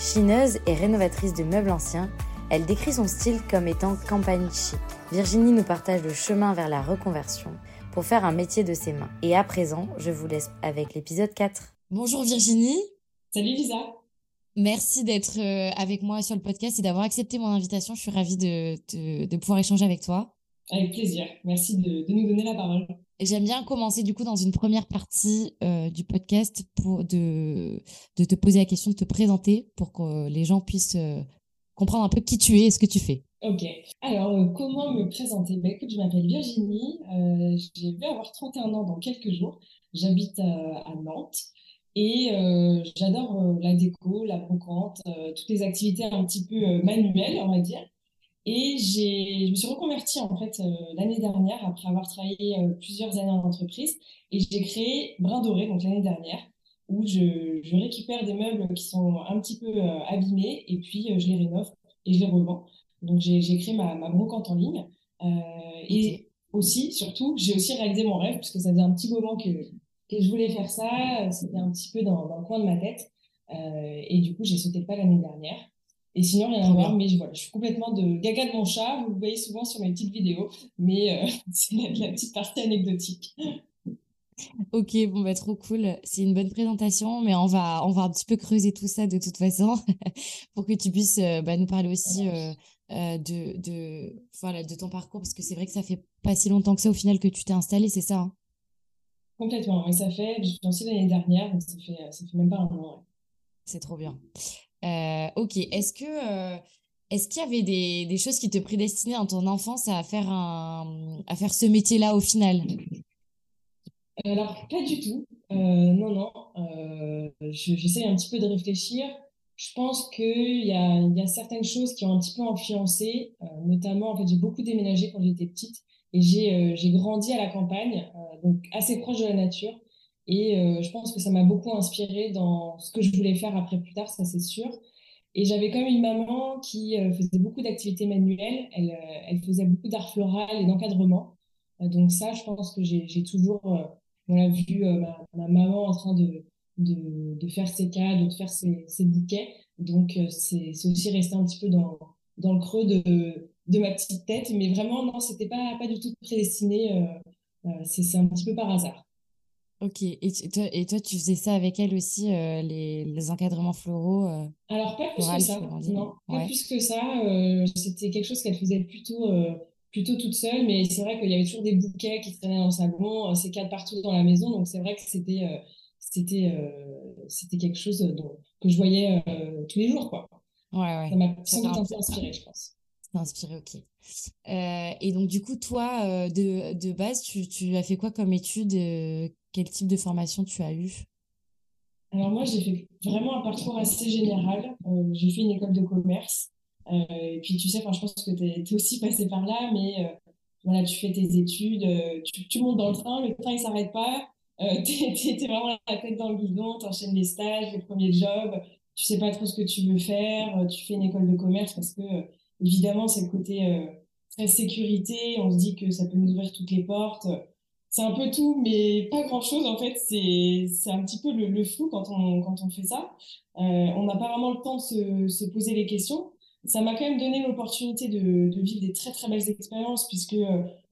Chineuse et rénovatrice de meubles anciens, elle décrit son style comme étant campagne chic. Virginie nous partage le chemin vers la reconversion pour faire un métier de ses mains. Et à présent, je vous laisse avec l'épisode 4. Bonjour Virginie. Salut Lisa. Merci d'être euh, avec moi sur le podcast et d'avoir accepté mon invitation. Je suis ravie de, de, pouvoir échanger avec toi. Avec plaisir. Merci de, de nous donner la parole. J'aime bien commencer du coup dans une première partie euh, du podcast pour de, de te poser la question, de te présenter pour que les gens puissent euh, comprendre un peu qui tu es et ce que tu fais. Ok. Alors, euh, comment me présenter? Bah, Écoute, je m'appelle Virginie. Je vais avoir 31 ans dans quelques jours. J'habite à, Nantes. Et j'adore la déco, la brocante, toutes les activités un petit peu manuelles, on va dire. Et je me suis reconvertie en fait l'année dernière après avoir travaillé plusieurs années en entreprise. Et j'ai créé Brin Doré, donc l'année dernière, où je, je, récupère des meubles qui sont un petit peu abîmés et puis je les rénove et je les revends. Donc, j'ai créé ma, ma, brocante en ligne. Euh, et aussi, surtout, j'ai aussi réalisé mon rêve, puisque ça faisait un petit moment que, que je voulais faire ça. C'était un petit peu dans, dans, le coin de ma tête. Euh, et du coup, j'ai sauté pas l'année dernière. Et sinon, rien à voir. Mais voilà, je suis complètement de gaga de mon chat. Vous le voyez souvent sur mes petites vidéos. Mais euh, c'est la, la, petite partie anecdotique. Ok, bon, bah, trop cool. C'est une bonne présentation, mais on va, on va un petit peu creuser tout ça de toute façon pour que tu puisses euh, bah, nous parler aussi euh, de, de, voilà, de ton parcours, parce que c'est vrai que ça fait pas si longtemps que ça au final que tu t'es installé, c'est ça hein? Complètement, mais ça fait, j'ai lancé l'année dernière, donc ça fait, ça fait même pas un an. C'est trop bien. Euh, ok, est-ce que est-ce qu'il y avait des, des, choses qui te prédestinaient en ton enfance à faire, un, à faire ce métier-là au final? Alors, pas du tout. non, non. J'essaie un petit peu de réfléchir je pense qu'il y a, y a certaines choses qui ont un petit peu influencé, euh, notamment, en fait, j'ai beaucoup déménagé quand j'étais petite et j'ai euh, grandi à la campagne, euh, donc assez proche de la nature. Et je pense que ça m'a beaucoup inspiré dans ce que je voulais faire après plus tard, ça c'est sûr. Et j'avais quand même une maman qui faisait beaucoup d'activités manuelles, elle, elle faisait beaucoup d'art floral et d'encadrement. donc ça, je pense que j'ai toujours voilà, vu ma, ma, maman en train de, faire ses cadres, de faire ses, ses bouquets. Donc, euh, c'est aussi resté un petit peu dans, le creux de, ma petite tête. Mais vraiment, non, c'était pas, pas du tout prédestiné. Euh, euh, c'est un petit peu par hasard. Ok, et toi, et toi, tu faisais ça avec elle aussi, les, les, encadrements floraux Alors, pas plus que ça, non, pas plus que ça. C'était quelque chose qu'elle faisait plutôt, plutôt toute seule, mais c'est vrai qu'il y avait toujours des bouquets qui traînaient dans le salon, ces cadres partout dans la maison, donc c'est vrai que c'était c'était euh, c'était quelque chose dont, que je voyais euh, tous les jours quoi. Ouais, ouais. Ça m'a sans doute inspiré, je pense. inspiré, ok. Euh, et donc, du coup, toi, de, de base, tu, tu, as fait quoi comme étude Quel type de formation tu as eu Alors, moi, j'ai fait vraiment un parcours assez général. j'ai fait une école de commerce. et puis, tu sais, je pense que tu es, aussi passé par là, mais voilà, tu fais tes études, tu, montes dans le train, le train, il s'arrête pas. Euh, tu es, vraiment la tête dans le guidon, tu enchaînes les stages, les premiers jobs, tu sais pas trop ce que tu veux faire, euh, tu fais une école de commerce parce que, euh, évidemment, c'est le côté euh, très sécurité, on se dit que ça peut nous ouvrir toutes les portes. C'est un peu tout, mais pas grand-chose. En fait, c'est un petit peu le, le, flou quand on, quand on fait ça. on n'a pas vraiment le temps de se, se poser les questions ça m'a quand même donné l'opportunité de, de, vivre des très très belles expériences puisque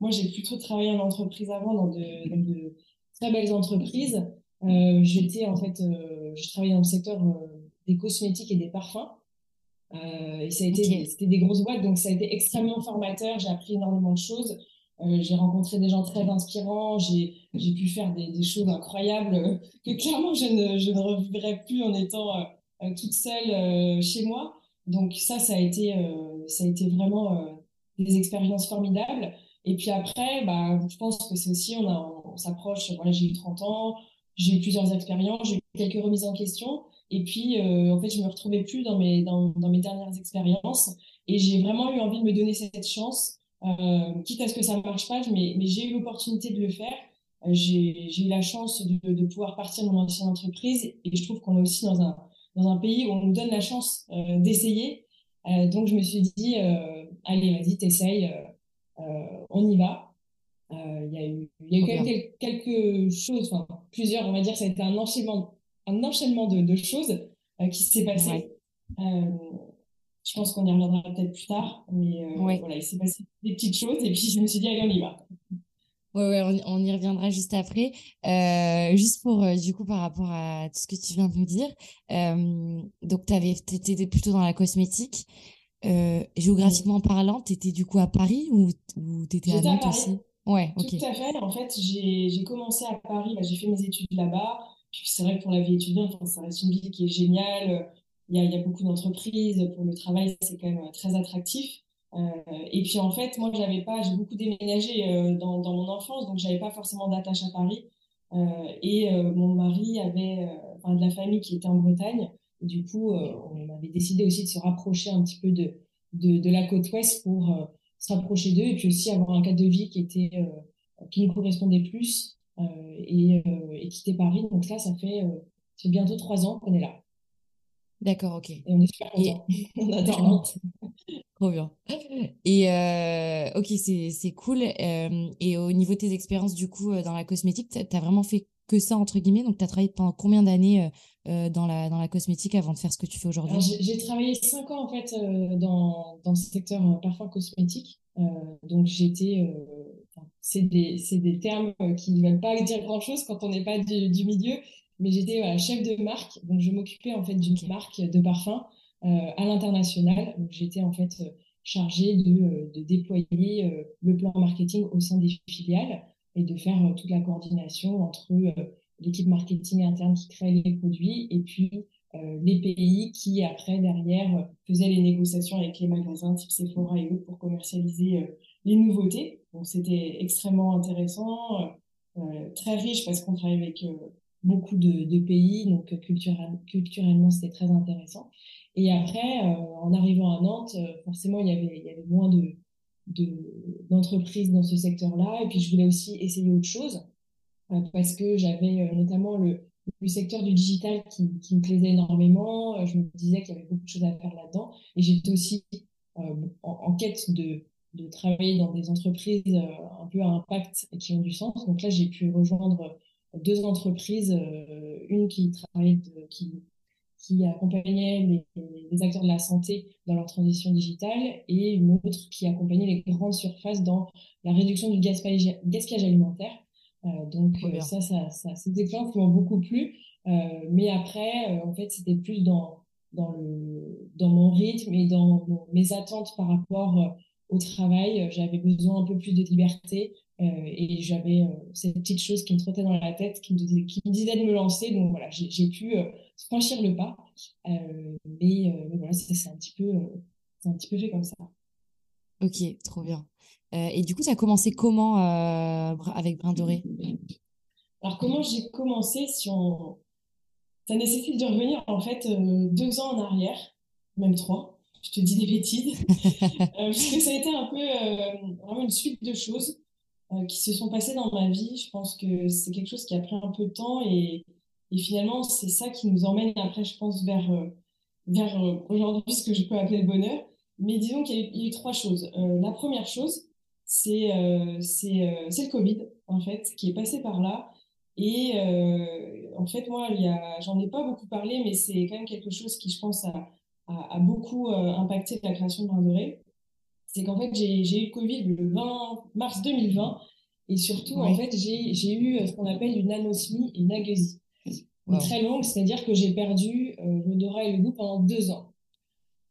moi j'ai plutôt travaillé en entreprise avant dans de, dans de très belles entreprises. Euh, j'étais en fait, euh, je travaillais dans le secteur euh, des cosmétiques et des parfums. et ça a été, c'était des grosses boîtes, donc ça a été extrêmement formateur. J'ai appris énormément de choses. J'ai rencontré des gens très inspirants. J'ai, j'ai pu faire des, des, choses incroyables que clairement je ne, je ne revivrai plus en étant toute seule chez moi. Donc ça, ça a été, ça a été vraiment des expériences formidables. Et puis après, bah, je pense que c'est aussi, on, on s'approche, voilà, j'ai eu 30 ans, j'ai eu plusieurs expériences, j'ai eu quelques remises en question. Et puis, euh, en fait, je me retrouvais plus dans mes, dans, dans mes dernières expériences. Et j'ai vraiment eu envie de me donner cette chance, euh, quitte à ce que ça ne marche pas, mais, mais j'ai eu l'opportunité de le faire. Euh, j'ai eu la chance de, de, pouvoir partir de mon ancienne entreprise. Et je trouve qu'on est aussi dans un, dans un pays où on nous donne la chance euh, d'essayer. Donc, je me suis dit, allez, vas-y, t'essayes, on y va. Il y a eu, y a eu quand même quelques choses, enfin, plusieurs, on va dire, ça a été un enchaînement un enchaînement de, de choses qui s'est passé. Je pense qu'on y reviendra peut-être plus tard, mais euh, voilà, il s'est passé des petites choses et puis je me suis dit, allez, on y va. Oui, ouais, on, y reviendra juste après. juste pour, du coup, par rapport à tout ce que tu viens de nous dire, donc tu étais plutôt dans la cosmétique. géographiquement parlant, tu étais du coup à Paris ou, ou tu étais à Nantes aussi? Ouais. Tout à fait. En fait, j'ai commencé à Paris, bah, j'ai fait mes études là-bas. Puis c'est vrai que pour la vie étudiante, ça reste une vie qui est géniale. Il y a, beaucoup d'entreprises. Pour le travail, c'est quand même très attractif. Euh, et puis en fait, moi, j'avais pas, j'ai beaucoup déménagé euh, dans, mon enfance, donc j'avais pas forcément d'attache à Paris. Euh, et euh, mon mari avait euh, de la famille qui était en Bretagne. Et du coup, on avait décidé aussi de se rapprocher un petit peu de, de, la côte ouest pour se rapprocher d'eux et puis aussi avoir un cadre de vie qui était qui nous correspondait plus euh, et, euh, quitter Paris. Donc là, ça fait, euh, ça fait bientôt trois ans qu'on est là. D'accord, ok. Et on est super contents. on adore Nantes. Trop bien. Et euh, ok, c'est cool. Euh, et au niveau de tes expériences, du coup, dans la cosmétique, tu as vraiment fait que ça, entre guillemets? Donc, tu as travaillé pendant combien d'années euh, dans, la, dans la cosmétique avant de faire ce que tu fais aujourd'hui? J'ai travaillé cinq ans, en fait, dans, dans ce secteur parfum cosmétique. donc, j'étais c'est des, des, termes euh, qui ne veulent pas dire grand-chose quand on n'est pas du, du, milieu. Mais j'étais voilà, chef de marque, donc je m'occupais en fait d'une marque de parfum euh, à l'international. Donc j'étais en fait euh, chargée de, de déployer le plan marketing au sein des filiales et de faire toute la coordination entre l'équipe marketing interne qui crée les produits et puis les pays qui après derrière faisaient les négociations avec les magasins type Sephora et autres pour commercialiser les nouveautés. Donc c'était extrêmement intéressant, euh, euh, très riche parce qu'on travaille avec euh, beaucoup de, pays, donc culturellement c'était très intéressant. Et après, en arrivant à Nantes, forcément il y avait, il y avait moins de d'entreprises dans ce secteur-là. Et puis je voulais aussi essayer autre chose parce que j'avais notamment le, le secteur du digital qui, me plaisait énormément. Je me disais qu'il y avait beaucoup de choses à faire là-dedans. Et j'étais aussi en, quête de, de travailler dans des entreprises euh, un peu à impact et qui ont du sens. Donc là, j'ai pu rejoindre deux entreprises, euh, une qui travaillait, qui, qui accompagnait les, acteurs de la santé dans leur transition digitale et une autre qui accompagnait les grandes surfaces dans la réduction du gaspillage, gaspillage alimentaire. Euh, donc ça, ça, ça c'est des qui m'ont beaucoup plu. mais après, en fait, c'était plus dans, dans, le, dans mon rythme et dans mes attentes par rapport au travail, euh, j'avais besoin un peu plus de liberté euh, et j'avais euh, cette petite chose qui me trottait dans la tête, qui me, disait, qui me disait de me lancer. Donc voilà, j'ai pu franchir le pas. Mais, voilà, c'est un, petit peu, un petit peu fait comme ça. Ok, trop bien. et du coup, ça a commencé comment avec Brin Doré? Alors, comment j'ai commencé si on... Ça nécessite de revenir en fait deux ans en arrière, même trois je te dis des bêtises, euh, parce que ça a été un peu euh, vraiment une suite de choses euh, qui se sont passées dans ma vie. Je pense que c'est quelque chose qui a pris un peu de temps et, finalement, c'est ça qui nous emmène après, je pense, vers, vers aujourd'hui ce que je peux appeler le bonheur. Mais disons qu'il y, a eu trois choses. la première chose, c'est c'est le Covid, en fait, qui est passé par là. Et en fait, moi, j'en ai pas beaucoup parlé, mais c'est quand même quelque chose qui, je pense, a, a, beaucoup euh, impacté la création de Brin Doré, c'est qu'en fait, j'ai eu le Covid le 20 mars 2020 et surtout, en fait, j'ai eu euh, ce qu'on appelle une anosmie et une agueusie. Très longue, c'est-à-dire que j'ai perdu euh, l'odorat et le goût pendant deux ans.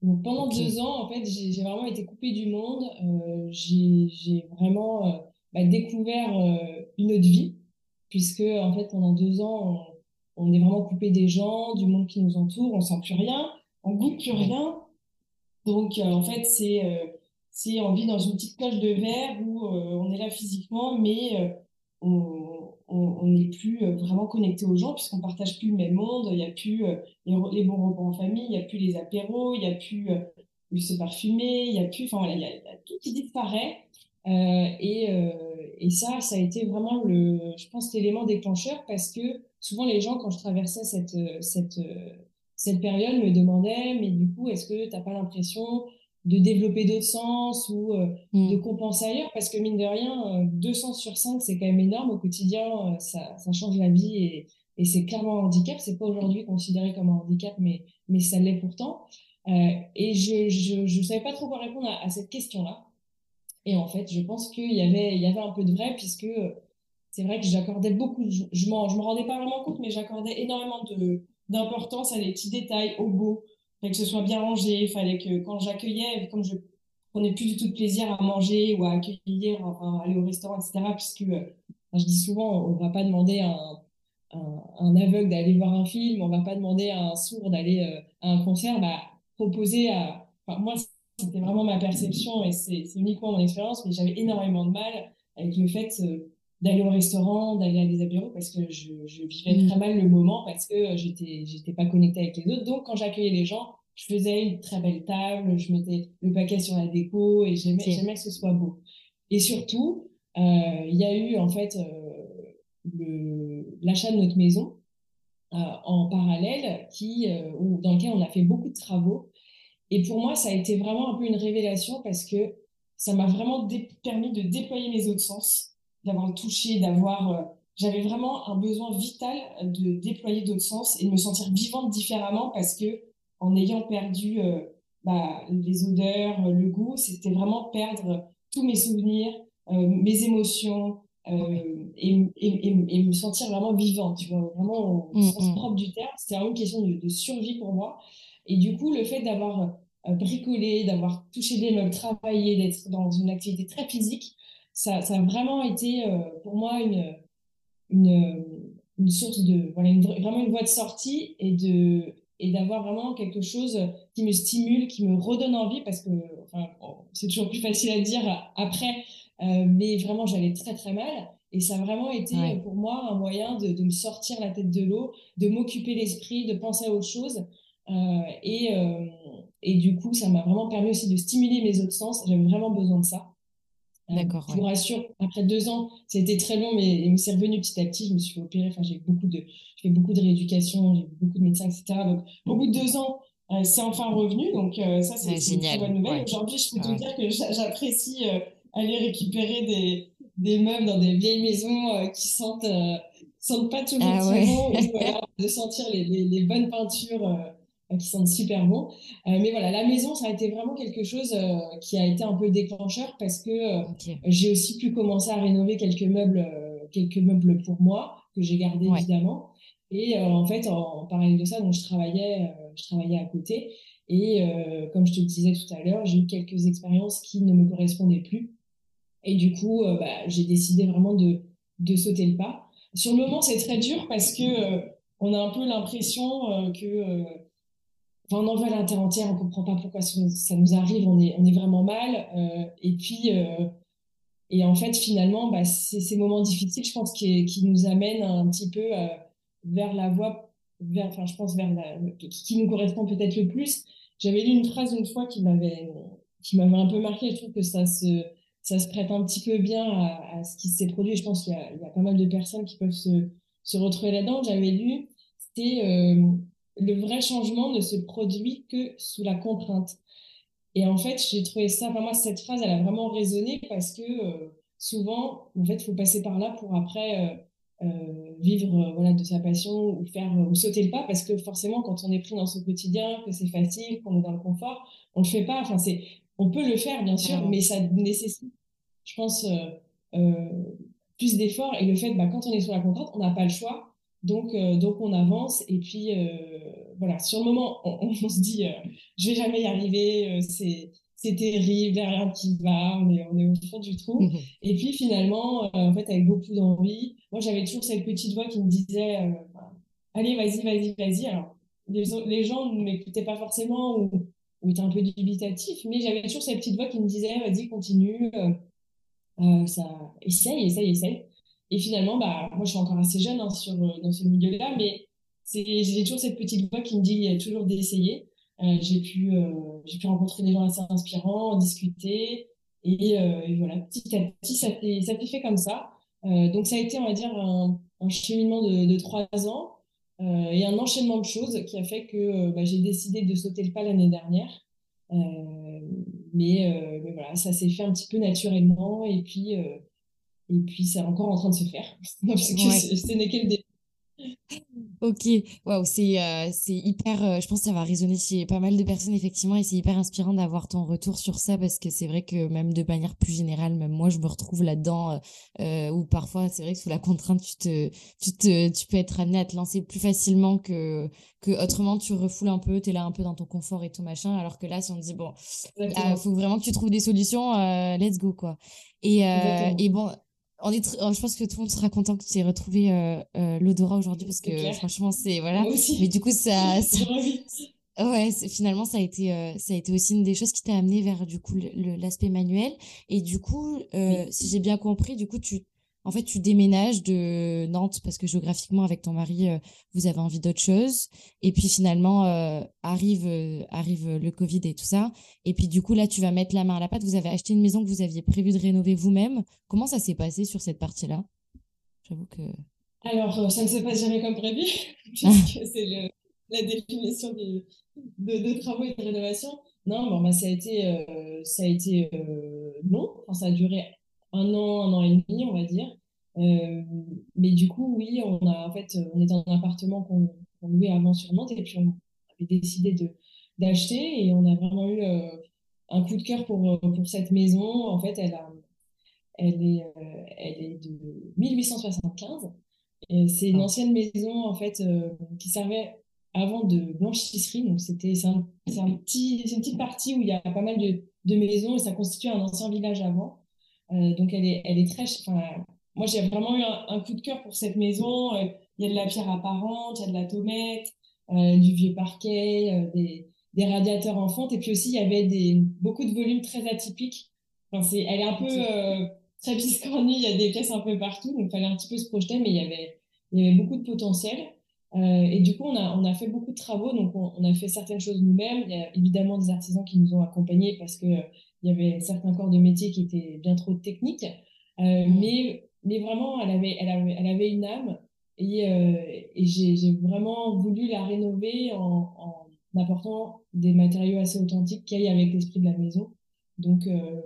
Donc pendant deux ans, en fait, j'ai vraiment été coupée du monde. Euh, j'ai vraiment euh, bah, découvert une autre vie, puisque en fait pendant deux ans, on, est vraiment coupé des gens, du monde qui nous entoure, on sent plus rien, on goûte plus rien. Donc en fait, c'est c'est on vit dans une petite cloche de verre où on est là physiquement, mais on on n'est plus euh, vraiment connecté aux gens puisqu'on partage plus le même monde. Il n'y a plus euh, les, bons repas en famille, il n'y a plus les apéros, il n'y a plus euh, se parfumer, il y a plus, enfin voilà, il y, a, tout qui disparaît. et, et ça, ça a été vraiment le, je pense, l'élément déclencheur parce que souvent les gens, quand je traversais cette, cette, cette période, me demandaient, mais du coup, est-ce que tu n'as pas l'impression de développer d'autres sens ou euh, mm. de compenser ailleurs parce que mine de rien, euh, deux sens sur cinq, c'est quand même énorme au quotidien, euh, ça, ça, change la vie et, et c'est clairement un handicap. C'est pas aujourd'hui considéré comme un handicap, mais, mais ça l'est pourtant. et je, je, je savais pas trop quoi répondre à, cette question-là. Et en fait, je pense qu'il y avait, il y avait un peu de vrai puisque c'est vrai que j'accordais beaucoup, je, je me rendais pas vraiment compte, mais j'accordais énormément de, d'importance à des petits détails, au beau, que ce soit bien rangé, il fallait que quand j'accueillais, comme je prenais plus du tout de plaisir à manger ou à accueillir, enfin, aller au restaurant, etc., puisque je dis souvent, on va pas demander à un, un, aveugle d'aller voir un film, on va pas demander à un sourd d'aller euh, à un concert, bah, proposer à... Moi, c'était vraiment ma perception et c'est uniquement mon expérience, mais j'avais énormément de mal avec le fait euh, d'aller au restaurant, d'aller à des apéros parce que je, je vivais mmh. très mal le moment parce que j'étais j'étais pas connectée avec les autres. Donc quand j'accueillais les gens, je faisais une très belle table, je mettais le paquet sur la déco et j'aimais j'aimais que ce soit beau. Et surtout, euh, il y a eu en fait euh, l'achat de notre maison euh, en parallèle qui euh, dans lequel on a fait beaucoup de travaux. Et pour moi, ça a été vraiment un peu une révélation parce que ça m'a vraiment permis de déployer mes autres sens d'avoir touché, d'avoir. Euh, j'avais vraiment un besoin vital de déployer d'autres sens et de me sentir vivante différemment parce que en ayant perdu euh, bah, les odeurs, le goût, c'était vraiment perdre tous mes souvenirs, euh, mes émotions et, et, me sentir vraiment vivante, tu vois, vraiment au mm, sens mm. propre du terme. C'était une question de, de, survie pour moi. Et du coup, le fait d'avoir bricolé, d'avoir touché des meubles, travaillé, d'être dans une activité très physique, ça, ça, a vraiment été euh, pour moi une, une, une source de, voilà, vraiment une voie de sortie et de et d'avoir vraiment quelque chose qui me stimule, qui me redonne envie, parce que enfin, c'est toujours plus facile à dire après, euh, mais vraiment j'allais très très mal. Et ça a vraiment été pour moi un moyen de, de, me sortir la tête de l'eau, de m'occuper l'esprit, de penser à autre chose. Euh, et, euh, et du coup, ça m'a vraiment permis aussi de stimuler mes autres sens. J'avais vraiment besoin de ça. Euh, D'accord. Je vous rassure, après deux ans, c'était très long, mais il me s'est revenu petit à petit. Je me suis opérer. Enfin, j'ai beaucoup de, fait beaucoup de rééducation, j'ai beaucoup de médecins, etc. Donc, au bout de deux ans, euh, c'est enfin revenu. Donc, euh, ça, c'est une très bonne nouvelle. Aujourd'hui, je peux te dire que j'apprécie aller récupérer des, des meubles dans des vieilles maisons qui sentent, sentent pas toujours ah, très bon, de sentir les, les, les bonnes peintures qui sentent super bon. Euh, mais voilà, la maison, ça a été vraiment quelque chose euh, qui a été un peu déclencheur parce que euh, j'ai aussi pu commencer à rénover quelques meubles, quelques meubles pour moi que j'ai gardés évidemment. Et en fait, en, parallèle de ça, donc je travaillais, je travaillais à côté. Et comme je te le disais tout à l'heure, j'ai eu quelques expériences qui ne me correspondaient plus. Et du coup, bah, j'ai décidé vraiment de, de sauter le pas. Sur le moment, c'est très dur parce que on a un peu l'impression que On en veut la terre entière, on comprend pas pourquoi ça nous arrive, on est, on est vraiment mal. Euh, et puis, euh, et en fait, finalement, bah, c'est ces moments difficiles, je pense, qui, qui nous amènent un petit peu euh, vers la voie, vers, enfin, je pense, vers la, qui, nous correspond peut-être le plus. J'avais lu une phrase une fois qui m'avait, qui m'avait un peu marqué. Je trouve que ça se, ça se prête un petit peu bien à, à ce qui s'est produit. Je pense qu'il y, y, a pas mal de personnes qui peuvent se, se retrouver là-dedans. J'avais lu, c'était le vrai changement ne se produit que sous la contrainte. Et en fait, j'ai trouvé ça, enfin moi, cette phrase, elle a vraiment résonné parce que euh, souvent, en fait, il faut passer par là pour après euh, euh, vivre voilà, de sa passion ou faire ou sauter le pas parce que forcément, quand on est pris dans son quotidien, que c'est facile, qu'on est dans le confort, on le fait pas. Enfin, c'est, on peut le faire, bien sûr, mais ça nécessite, je pense, plus d'efforts. Et le fait, bah, quand on est sur la contrainte, on n'a pas le choix. Donc, donc on avance et puis voilà, sur le moment, on, se dit, je vais jamais y arriver, c'est c'est terrible, il n'y a rien qui va, on est, on est au fond du trou. Mhm. Et puis finalement, en fait, avec beaucoup d'envie, moi j'avais toujours cette petite voix qui me disait, allez, vas-y, vas-y, vas-y. Alors, les, les gens ne m'écoutaient pas forcément ou, ou étaient un peu dubitatifs, mais j'avais toujours cette petite voix qui me disait, vas-y, continue, euh, euh, ça, essaye, essaye, essaye. Et finalement, bah, moi, je suis encore assez jeune hein, sur, euh, dans ce milieu-là, mais j'ai toujours cette petite voix qui me dit, toujours d'essayer. j'ai pu, j'ai pu rencontrer des gens assez inspirants, discuter, et, voilà, petit à petit, ça s'est ça fait comme ça. donc, ça a été, on va dire, un, cheminement de, trois ans euh, et un enchaînement de choses qui a fait que euh, bah, j'ai décidé de sauter le pas l'année dernière. Euh, mais, mais, voilà, ça s'est fait un petit peu naturellement et puis, et puis c'est encore en train de se faire. Parce que ce n'est que le début. Ok, waouh, c'est euh, hyper. Euh, je pense que ça va résonner chez pas mal de personnes effectivement, et c'est hyper inspirant d'avoir ton retour sur ça parce que c'est vrai que même de manière plus générale, même moi je me retrouve là-dedans euh, euh où parfois c'est vrai que sous la contrainte tu te tu te tu peux être amené à te lancer plus facilement que que autrement tu refoules un peu, tu es là un peu dans ton confort et tout machin, alors que là si on te dit bon, il faut vraiment que tu trouves des solutions, let's go quoi. Et et bon on est oh, je pense que tout le monde sera content que tu aies retrouvé euh, euh, l'odorat aujourd'hui parce que franchement c'est voilà. Mais du coup ça, ouais finalement ça a été euh, ça a été aussi une des choses qui t'a amené vers du coup l'aspect manuel. Et du coup si j'ai bien compris du coup tu en fait, tu déménages de Nantes parce que géographiquement, avec ton mari, euh, vous avez envie d'autre chose. Et puis finalement, euh, arrive, euh, arrive le Covid et tout ça. Et puis du coup, là, tu vas mettre la main à la pâte. Vous avez acheté une maison que vous aviez prévu de rénover vous-même. Comment ça s'est passé sur cette partie-là? J'avoue que. Alors, ça ne se passe jamais comme prévu, puisque c'est la définition de, de, travaux et de rénovation. Non, bon, bah, ça a été, ça a été long. Enfin, ça a duré un an, un an et demi, on va dire. Euh, mais du coup, oui, on a en fait, on est dans un appartement qu'on louait avant sur Nantes et puis on avait décidé de d'acheter et on a vraiment eu euh, un coup de cœur pour pour cette maison. En fait, elle a, elle est, euh, elle est de 1875. C'est une ah. ancienne maison en fait qui servait avant de blanchisserie. Donc c'était c'est un, un, petit, une petite partie où il y a pas mal de, de maisons et ça constitue un ancien village avant. Euh, donc elle est, elle est très. moi, j'ai vraiment eu un, coup de cœur pour cette maison. Euh, il y a de la pierre apparente, il y a de la tomette, euh, du vieux parquet, des, des, radiateurs en fonte. Et puis aussi, il y avait des, beaucoup de volumes très atypiques. Enfin, c'est, elle est un peu très biscornue, il y a des pièces un peu partout, donc il fallait un petit peu se projeter, mais il y avait, il y avait beaucoup de potentiel. Euh, et du coup, on a, on a fait beaucoup de travaux, donc on, on a fait certaines choses nous-mêmes. Il y a évidemment des artisans qui nous ont accompagnés parce que il y avait certains corps de métier qui étaient bien trop techniques. Euh, mmh. mais, mais vraiment, elle avait, elle avait, elle avait une âme et, euh, et j'ai vraiment voulu la rénover en, en, apportant des matériaux assez authentiques qui aillent avec l'esprit de la maison. Donc, euh,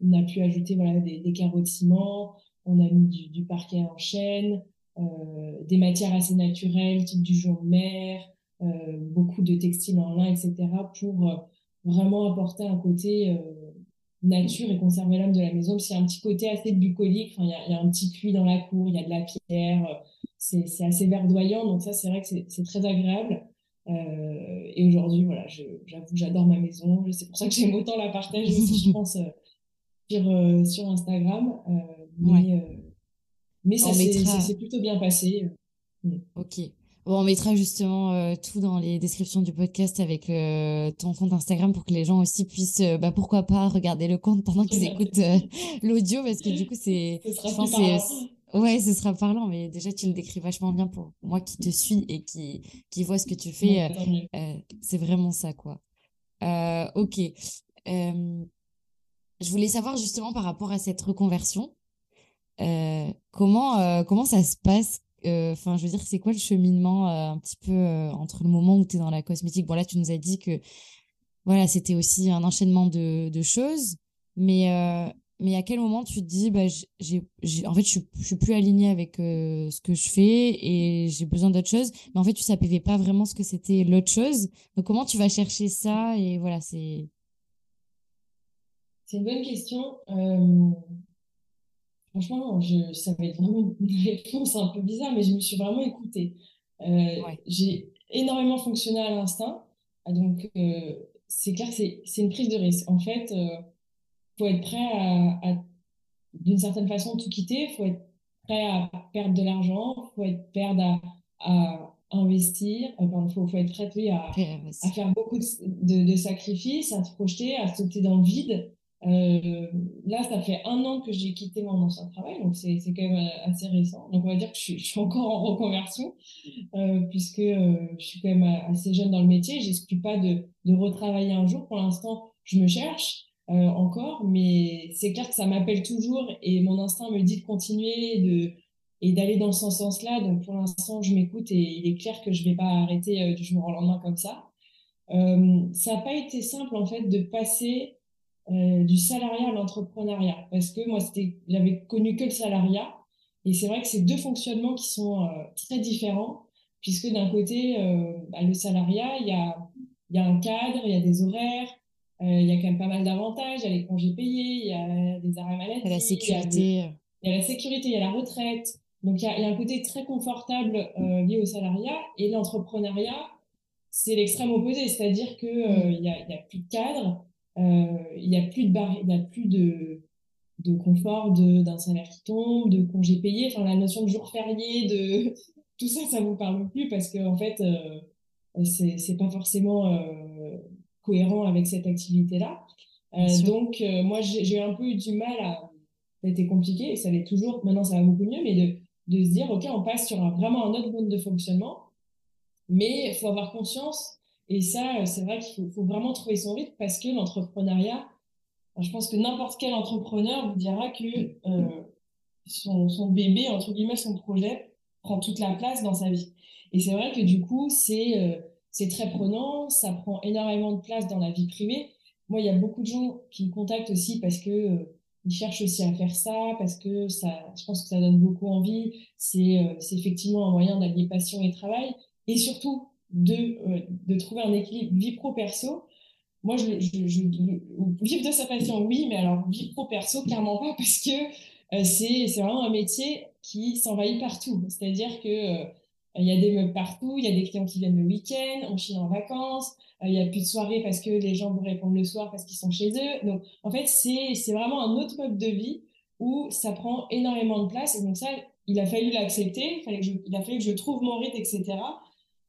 on a pu ajouter voilà, des, des, carreaux de ciment, on a mis du, du parquet en chêne, euh, des matières assez naturelles, type du de mer, euh, beaucoup de textiles en lin, etc., pour euh, vraiment apporter un côté nature et conserver l'âme de la maison. Parce qu'il y a un petit côté assez bucolique. Il, y a, il y a un petit puits dans la cour, il y a de la pierre. C'est, c'est assez verdoyant. Donc ça, c'est vrai que c'est, c'est très agréable. Euh, et aujourd'hui, voilà, je, j'avoue j'adore ma maison. C'est pour ça que j'aime autant la partager aussi, je pense, euh, sur, euh, sur Instagram. mais mais ça, s'est, plutôt bien passé. Mm. Ok on mettra justement euh, tout dans les descriptions du podcast avec euh, ton compte Instagram pour que les gens aussi puissent, euh, bah, pourquoi pas, regarder le compte pendant qu'ils écoutent l'audio parce que du coup, c'est. Ouais, ce sera parlant, mais déjà, tu le décris vachement bien pour moi qui te suis et qui, qui vois ce que tu fais. c'est vraiment ça, quoi. ok. je voulais savoir justement par rapport à cette reconversion, comment, comment ça se passe? Euh, enfin, je veux dire, c'est quoi le cheminement euh, un petit peu euh, entre le moment où tu es dans la cosmétique? Bon, là, tu nous as dit que voilà, c'était aussi un enchaînement de, choses, mais, mais à quel moment tu te dis, bah, j'ai, en fait, je, je suis plus alignée avec ce que je fais et j'ai besoin d'autre chose, mais en fait, tu savais pas vraiment ce que c'était l'autre chose. Donc, comment tu vas chercher ça Et voilà, c'est. C'est une bonne question. Franchement, je, ça va être vraiment une réponse un peu bizarre, mais je me suis vraiment écoutée. Euh, j'ai énormément fonctionné à l'instinct. Ah, donc, euh, c'est clair c'est une prise de risque. En fait, il euh, faut être prêt à, d'une certaine façon, tout quitter. Il faut être prêt à perdre de l'argent. Il faut être prêt à, à investir. Il faut, faut, être prêt à, à, faire beaucoup de, de, sacrifices, à se projeter, à sauter dans le vide. Euh, là, ça fait un an que j'ai quitté mon ancien travail, donc c'est quand même euh, assez récent. Donc on va dire que je suis, encore en reconversion, euh, puisque je suis quand même assez jeune dans le métier. J'exclus pas de, de retravailler un jour. Pour l'instant, je me cherche encore, mais c'est clair que ça m'appelle toujours et mon instinct me dit de continuer de, et d'aller dans ce sens-là. Donc pour l'instant, je m'écoute et il est clair que je vais pas arrêter du jour au lendemain comme ça. ça n'a pas été simple en fait de passer euh, du salariat à l'entrepreneuriat. Parce que moi, c'était, j'avais connu que le salariat. Et c'est vrai que c'est deux fonctionnements qui sont euh, très différents, puisque d'un côté, euh, bah, le salariat, il y a, y a un cadre, il y a des horaires, il y a quand même pas mal d'avantages, il y a les congés payés, il y a des arrêts maladie, il y a la sécurité, il y a, la sécurité, il y a la retraite. Donc il y a, y a un côté très confortable lié au salariat et l'entrepreneuriat, c'est l'extrême opposé, c'est-à-dire que mmh. il y, a, y a plus de cadre, euh, il n'y a plus de il y a plus de, de confort d'un salaire qui tombe, de congés payés, enfin la notion de jour férié, de tout ça, ça vous parle plus parce que en fait, euh, c'est pas forcément euh, cohérent avec cette activité-là. Euh, donc moi, j'ai un peu eu du mal à, ça a été compliqué et ça l'est toujours. Maintenant, ça va beaucoup mieux, mais de de se dire, ok, on passe sur un, vraiment un autre mode de fonctionnement, mais il faut avoir conscience et ça, euh, c'est vrai qu'il faut, vraiment trouver son rythme parce que l'entrepreneuriat, je pense que n'importe quel entrepreneur vous dira que euh, son, bébé, entre guillemets, son projet, prend toute la place dans sa vie. Et c'est vrai que du coup, c'est euh, c'est très prenant, ça prend énormément de place dans la vie privée. Moi, il y a beaucoup de gens qui me contactent aussi parce que ils cherchent aussi à faire ça, parce que ça, je pense que ça donne beaucoup envie. C'est effectivement un moyen d'allier passion et travail. Et surtout, de, euh, de trouver un équilibre vie pro-perso. Moi, je, je, je, vivre de sa passion, oui, mais alors vie pro-perso, clairement pas, parce que euh, c'est vraiment un métier qui s'envahit partout. C'est-à-dire que euh, il y a des meubles partout, il y a des clients qui viennent le week-end, on chine en vacances, il n'y a plus de soirée parce que les gens vous répondent le soir parce qu'ils sont chez eux. Donc, en fait, c'est vraiment un autre mode de vie où ça prend énormément de place. Et donc ça, il a fallu l'accepter, il, il a fallu que je trouve mon rythme, etc.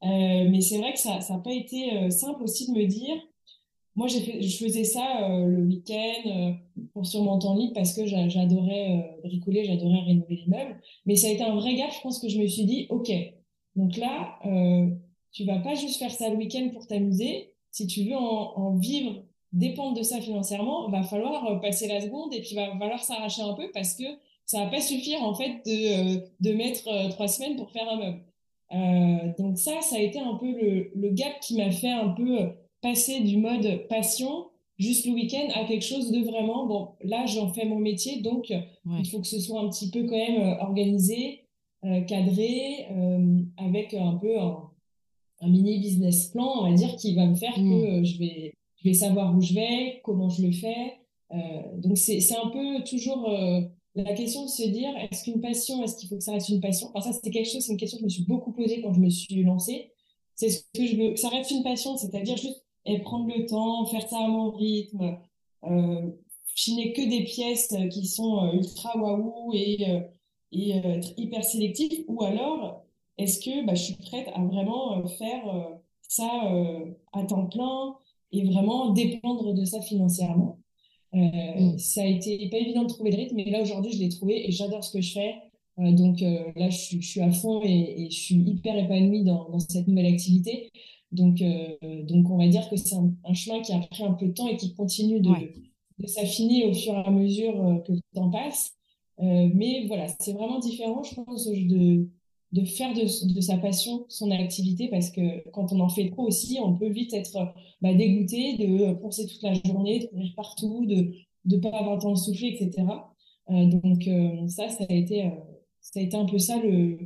Euh, mais c'est vrai que ça n'a pas été euh, simple aussi de me dire, moi je faisais ça euh, le week-end pour sur mon temps parce que j'adorais bricoler, j'adorais rénover les meubles. Mais ça a été un vrai gap, je pense que je me suis dit, ok, donc là, tu vas pas juste faire ça le week-end pour t'amuser. Si tu veux en, vivre, dépendre de ça financièrement, va falloir passer la seconde et puis va falloir s'arracher un peu parce que ça va pas suffire en fait de, de mettre trois semaines pour faire un meuble. Euh, donc ça, ça a été un peu le, le gap qui m'a fait un peu passer du mode passion juste le week-end à quelque chose de vraiment, bon, là, j'en fais mon métier, donc il faut que ce soit un petit peu quand même euh, organisé, euh, cadré, euh, avec un peu un, un, mini business plan, on va dire, qui va me faire que mm. je, vais, je vais savoir où je vais, comment je le fais. donc c'est un peu toujours la question de se dire est-ce qu'une passion, est-ce qu'il faut que ça reste une passion? Enfin, ça, c'était quelque chose, c'est une question que je me suis beaucoup posée quand je me suis lancée. C'est ce que je veux que ça reste une passion, c'est-à-dire juste et prendre le temps, faire ça à mon rythme, euh, chiner que des pièces qui sont euh, ultra waouh et, euh, euh, hyper sélectives, ou alors est-ce que bah, je suis prête à vraiment faire ça à temps plein et vraiment dépendre de ça financièrement? Euh, mm. Ça a été pas évident de trouver le rythme, mais là aujourd'hui je l'ai trouvé et j'adore ce que je fais. Euh, donc euh, là je suis, je suis, à fond et, je suis hyper épanouie dans, dans cette nouvelle activité. Donc, donc on va dire que c'est un, chemin qui a pris un peu de temps et qui continue de, de s'affiner au fur et à mesure que le temps passe. mais voilà, c'est vraiment différent, je pense, de, de faire de, de, sa passion son activité parce que quand on en fait trop aussi, on peut vite être bah, dégoûté de penser toute la journée, de courir partout, de ne pas avoir le temps de souffler, etc. Euh, donc euh, ça, ça a, été, euh, ça a été un peu ça le,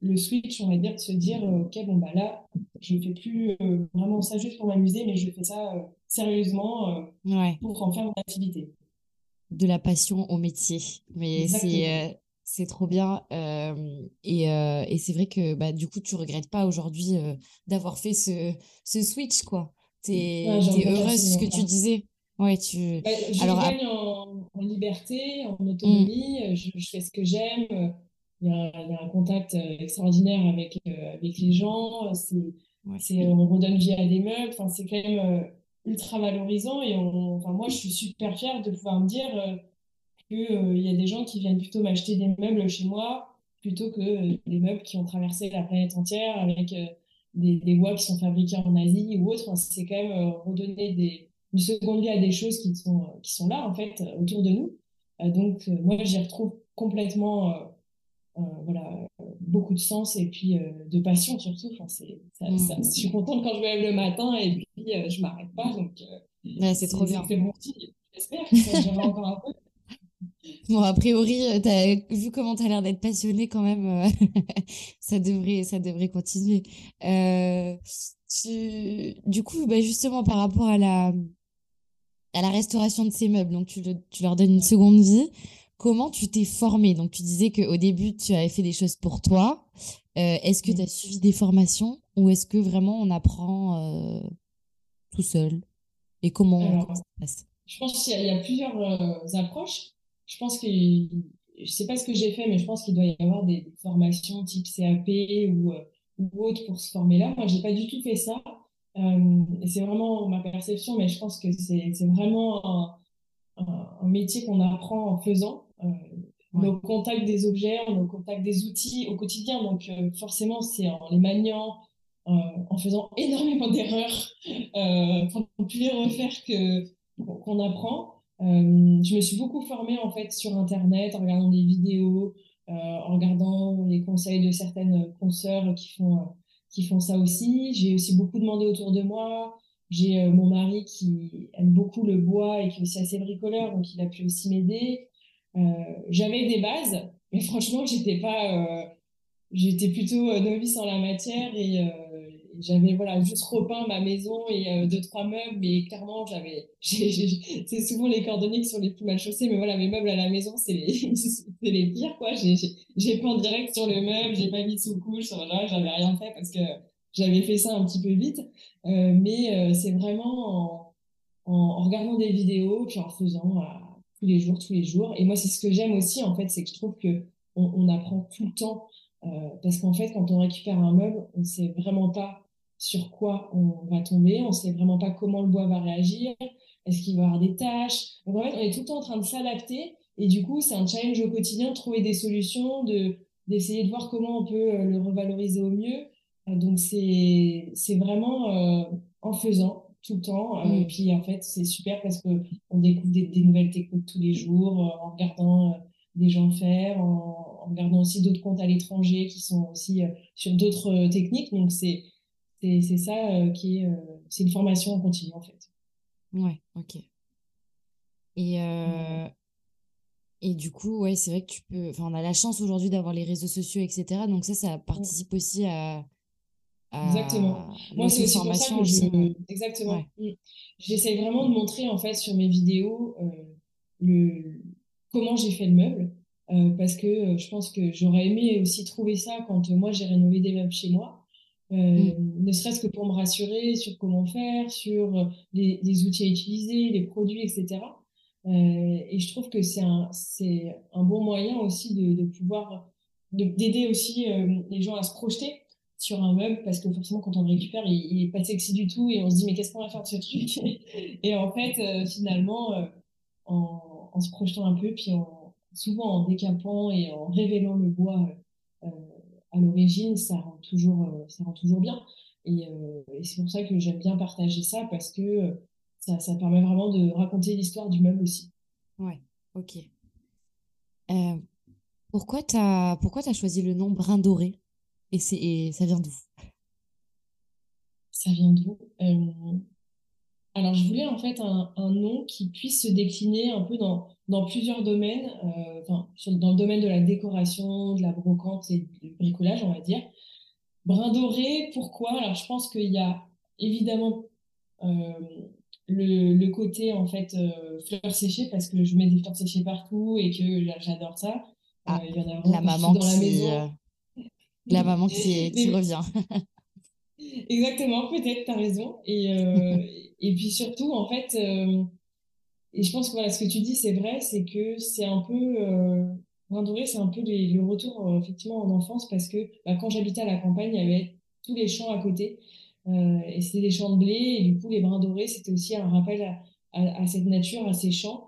le switch, on va dire, de se dire, ok, bon, bah là, je ne fais plus vraiment ça juste pour m'amuser, mais je fais ça sérieusement pour en faire mon activité. de la passion au métier. Mais c'est c'est trop bien. et, et c'est vrai que bah, du coup, tu regrettes pas aujourd'hui d'avoir fait ce, ce switch, quoi. Tu es, heureuse, ce que tu disais. Ouais, tu... Bah, je Alors, gagne en, en, liberté, en autonomie, mmh. je, je, fais ce que j'aime. Il y, a, il y, a un contact extraordinaire avec, avec les gens. C'est, on redonne vie à des meubles. Enfin, c'est quand même ultra valorisant. Et on, enfin, moi, je suis super fière de pouvoir me dire qu'il euh, y a des gens qui viennent plutôt m'acheter des meubles chez moi plutôt que euh, des meubles qui ont traversé la planète entière avec euh, des, des, bois qui sont fabriqués en Asie ou autre. c'est quand même redonner des, une seconde vie à des choses qui sont, qui sont là, en fait, autour de nous. donc, moi, j'y retrouve complètement voilà, beaucoup de sens et puis de passion surtout. Enfin, c'est, mmh. je suis contente quand je me lève le matin et puis je m'arrête pas. Donc, c'est trop bien. C'est bon J'espère que ça encore un peu. Bon, a priori, euh, as, vu comment tu as l'air d'être passionné quand même, euh, ça, devrait, ça devrait continuer. Euh, du coup, bah justement, par rapport à la, à la restauration de ces meubles, donc tu, tu leur donnes une seconde vie, comment tu t'es formé Donc, tu disais qu'au début, tu avais fait des choses pour toi. est-ce que tu as suivi des formations ou est-ce que vraiment on apprend tout seul? Et comment, ça se passe? Je pense qu'il y, a plusieurs approches je pense que je sais pas ce que j'ai fait, mais je pense qu'il doit y avoir des, formations type CAP ou, euh, ou autre pour se former là. Moi, j'ai pas du tout fait ça. Euh, c'est vraiment ma perception, mais je pense que c'est vraiment un, un, métier qu'on apprend en faisant. Euh, ouais. Au contact des objets, au contact des outils au quotidien. Donc, euh, forcément, c'est en les maniant, euh, en faisant énormément d'erreurs, pour ne plus les refaire qu'on apprend. Euh, je me suis beaucoup formée en fait sur Internet en regardant des vidéos, euh, en regardant les conseils de certaines consoeurs qui font, euh, qui font ça aussi. J'ai aussi beaucoup demandé autour de moi. J'ai mon mari qui aime beaucoup le bois et qui est aussi assez bricoleur, donc il a pu aussi m'aider. J'avais des bases, mais franchement, j'étais pas, j'étais plutôt novice en la matière et j'avais voilà juste repeint ma maison et euh, deux trois meubles mais clairement j'avais c'est souvent les cordonniers qui sont les plus mal chaussés mais voilà mes meubles à la maison c'est les les pires quoi. J'ai peint direct sur le meuble j'ai pas mis sous couche voilà j'avais rien fait parce que j'avais fait ça un petit peu vite. Euh, mais euh, c'est vraiment en, regardant des vidéos puis en faisant tous les jours tous les jours. Et moi c'est ce que j'aime aussi en fait c'est que je trouve que on, on apprend tout le temps parce qu'en fait, quand on récupère un meuble, on ne sait vraiment pas sur quoi on va tomber, on ne sait vraiment pas comment le bois va réagir, est-ce qu'il va y avoir des tâches? Donc en fait, on est tout le temps en train de s'adapter et du coup, c'est un challenge au quotidien de trouver des solutions, de d'essayer de voir comment on peut euh, le revaloriser au mieux. Euh, donc c'est c'est vraiment euh, en faisant tout le temps. Et mmh. puis en fait, c'est super parce que on découvre des, des, nouvelles techniques tous les jours en regardant des gens faire, en, en regardant aussi d'autres comptes à l'étranger qui sont aussi sur d'autres techniques. Donc c'est c'est ça euh, qui est. Euh, c'est une formation en continu, en fait. Ouais, ok. Et, euh, et du coup, ouais, c'est vrai que tu peux. Enfin, on a la chance aujourd'hui d'avoir les réseaux sociaux, etc. Donc, ça, ça participe aussi à. Exactement. Moi, c'est aussi pour ça que je. Exactement. Mm. J'essaie vraiment de montrer, en fait, sur mes vidéos, le... comment j'ai fait le meuble. parce que je pense que j'aurais aimé aussi trouver ça quand moi j'ai rénové des meubles chez moi. Euh, mm. ne serait-ce que pour me rassurer sur comment faire, sur euh, les, les, outils à utiliser, les produits, etc. Euh, et je trouve que c'est un, c'est un bon moyen aussi de, de pouvoir, d'aider aussi les gens à se projeter sur un meuble parce que forcément quand on le récupère il, il est pas sexy du tout et on se dit mais qu'est-ce qu'on va faire de ce truc? Et en fait finalement en, en, se projetant un peu puis en, souvent en décapant et en révélant le bois à l'origine, ça rend toujours, euh, ça rend toujours bien. Euh, et, c'est pour ça que j'aime bien partager ça parce que euh, ça, ça permet vraiment de raconter l'histoire du meuble aussi. Ouais, ok. pourquoi tu as, pourquoi as choisi le nom Brin Doré? Et, et ça vient d'où? Ça vient d'où? Alors, je voulais en fait un, un, nom qui puisse se décliner un peu dans, dans plusieurs domaines, euh, enfin, dans le domaine de la décoration, de la brocante et du bricolage, on va dire. Brin doré, pourquoi? Alors, je pense qu'il y a évidemment euh, le, côté en fait fleurs séchées parce que je mets des fleurs séchées partout et que j'adore ça. Ah, il y en a la maman dans la maison. la maman qui, qui revient. Exactement, peut-être, tu as raison. Et, euh, et puis surtout, en fait, euh, et je pense que voilà, ce que tu dis, c'est vrai, c'est que c'est un peu, euh, Doré, c'est un peu le retour euh, effectivement en enfance parce que bah, quand j'habitais à la campagne, il y avait tous les champs à côté. Euh, et c'était des champs de blé, et du coup, les brins dorés, c'était aussi un rappel à, à, à, cette nature, à ces champs.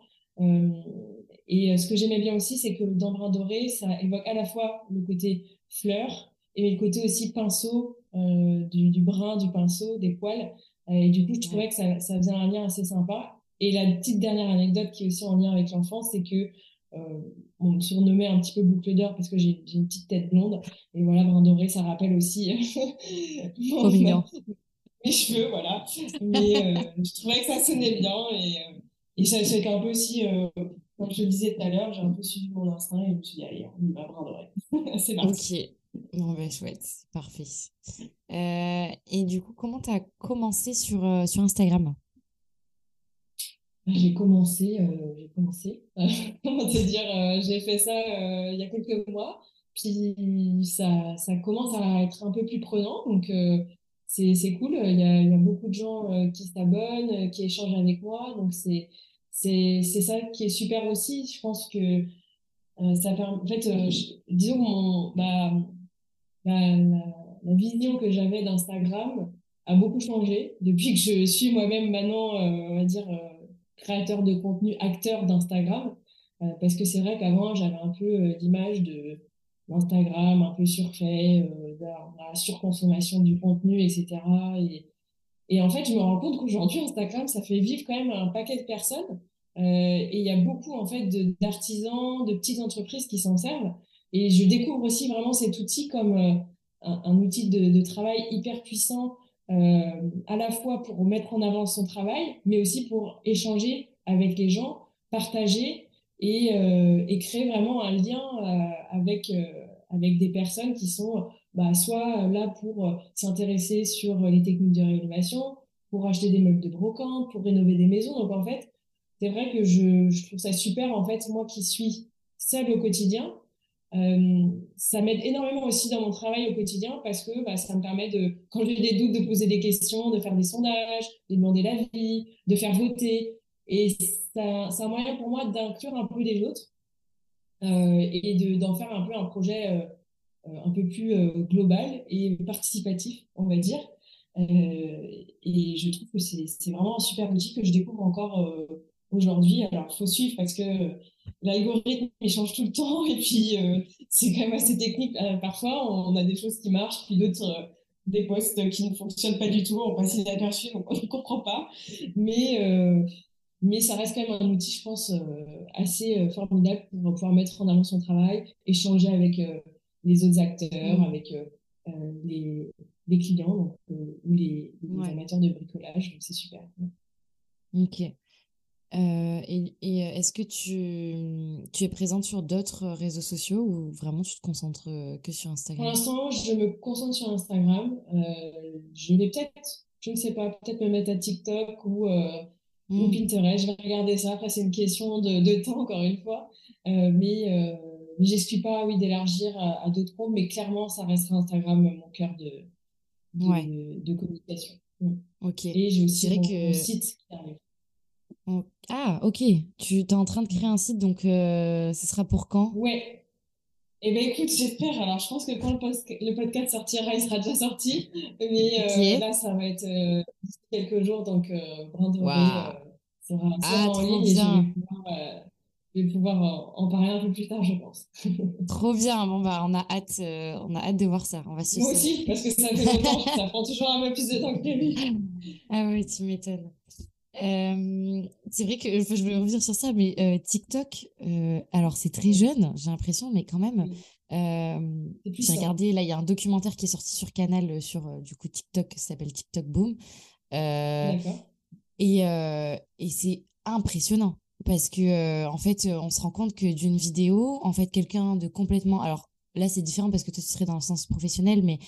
et ce que j'aimais bien aussi, c'est que dans Brin Doré, ça évoque à la fois le côté fleur, et le côté aussi pinceau, euh, du, du, brin, du pinceau, des poils. Euh, et du coup, je trouvais que ça, ça faisait un lien assez sympa. Et la petite dernière anecdote qui est aussi en lien avec l'enfance, c'est que euh, on me surnommait un petit peu boucle d'or parce que j'ai une petite tête blonde. Et voilà, brin doré, ça rappelle aussi mon, mes cheveux, voilà. Mais euh, je trouvais que ça sonnait bien. Et, euh, et ça, c'est un peu aussi, comme je le disais tout à l'heure, j'ai un peu suivi mon instinct et je me suis dit, allez, on y va, brin doré. c'est parti. Ok. Bon, ben chouette, parfait. Euh, et du coup, comment tu as commencé sur, euh, sur Instagram? J'ai commencé, euh, j'ai commencé, comment te dire, j'ai fait ça il y a quelques mois, puis ça, ça commence à être un peu plus prenant, donc c'est, cool, il y a, beaucoup de gens qui s'abonnent, qui échangent avec moi, donc c'est, ça qui est super aussi, je pense que ça permet, en fait, disons mon, bah, la, vision que j'avais d'Instagram a beaucoup changé depuis que je suis moi-même maintenant, euh, on va dire, euh, créateur de contenu, acteur d'Instagram. Euh, parce que c'est vrai qu'avant, j'avais un peu l'image de l'Instagram un peu surfait, de la, surconsommation du contenu, etc. Et, en fait, je me rends compte qu'aujourd'hui, Instagram, ça fait vivre quand même un paquet de personnes. et il y a beaucoup, en fait, d'artisans, de petites entreprises qui s'en servent. Et je découvre aussi vraiment cet outil comme euh, un, outil de, travail hyper puissant, euh, à la fois pour mettre en avant son travail, mais aussi pour échanger avec les gens, partager et, euh, créer vraiment un lien avec, avec des personnes qui sont bah, soit là pour s'intéresser sur les techniques de rénovation, pour acheter des meubles de brocante, pour rénover des maisons. Donc en fait, c'est vrai que je, je trouve ça super, en fait, moi qui suis seule au quotidien, euh, ça m'aide énormément aussi dans mon travail au quotidien parce que bah, ça me permet de, quand j'ai des doutes, de poser des questions, de faire des sondages, de demander l'avis, de faire voter. Et c'est un moyen pour moi d'inclure un peu les autres euh, et d'en faire un peu un projet euh, un peu plus global et participatif, on va dire. et je trouve que c'est vraiment un super outil que je découvre encore aujourd'hui. Alors, il faut suivre parce que l'algorithme il change tout le temps et puis euh, c'est quand même assez technique. Euh, parfois, on a des choses qui marchent, puis d'autres, euh, des posts qui ne fonctionnent pas du tout, on passe inaperçu, donc on ne comprend pas. Mais, mais ça reste quand même un outil, je pense, assez formidable pour pouvoir mettre en avant son travail, échanger avec les autres acteurs, mmh. avec les, les, clients ou les, les amateurs de bricolage. C'est super. Ok. Euh, et, euh, est-ce que tu, tu es présente sur d'autres réseaux sociaux ou vraiment tu te concentres euh, que sur Instagram? Pour l'instant, je me concentre sur Instagram. je vais peut-être, je ne sais pas, peut-être me mettre à TikTok ou, ou mmh. Pinterest. Je vais regarder ça. Après, c'est une question de, de, temps, encore une fois. mais mais j'excuse pas, oui, d'élargir à, d'autres comptes. Mais clairement, ça restera Instagram mon cœur de, de, de communication. Mmh. Ok. Et j'ai aussi mon, que... site qui arrive. Ah, ok. Tu es en train de créer un site, donc euh, ce sera pour quand? Ouais. Eh bien, écoute, j'espère. Alors, je pense que quand le, podcast sortira, il sera déjà sorti. Mais euh, là, ça va être euh, quelques jours, donc euh, Brin de sera, ah, en ligne bien. je vais pouvoir, en, parler un peu plus tard, je pense. trop bien. Bon, bah, on a hâte, on a hâte de voir ça. On va Moi aussi, parce que ça fait longtemps. ça prend toujours un peu plus de temps que prévu. Ah oui, tu m'étonnes. Euh, c'est vrai que je vais revenir sur ça, mais euh, TikTok, euh, alors c'est très jeune, j'ai l'impression, mais quand même, j'ai regardé, là, il y a un documentaire qui est sorti sur Canal sur du coup TikTok, qui s'appelle TikTok Boom. et, et c'est impressionnant parce que en fait, on se rend compte que d'une vidéo, en fait, quelqu'un de complètement. Alors là, c'est différent parce que toi, tu serais dans le sens professionnel, mais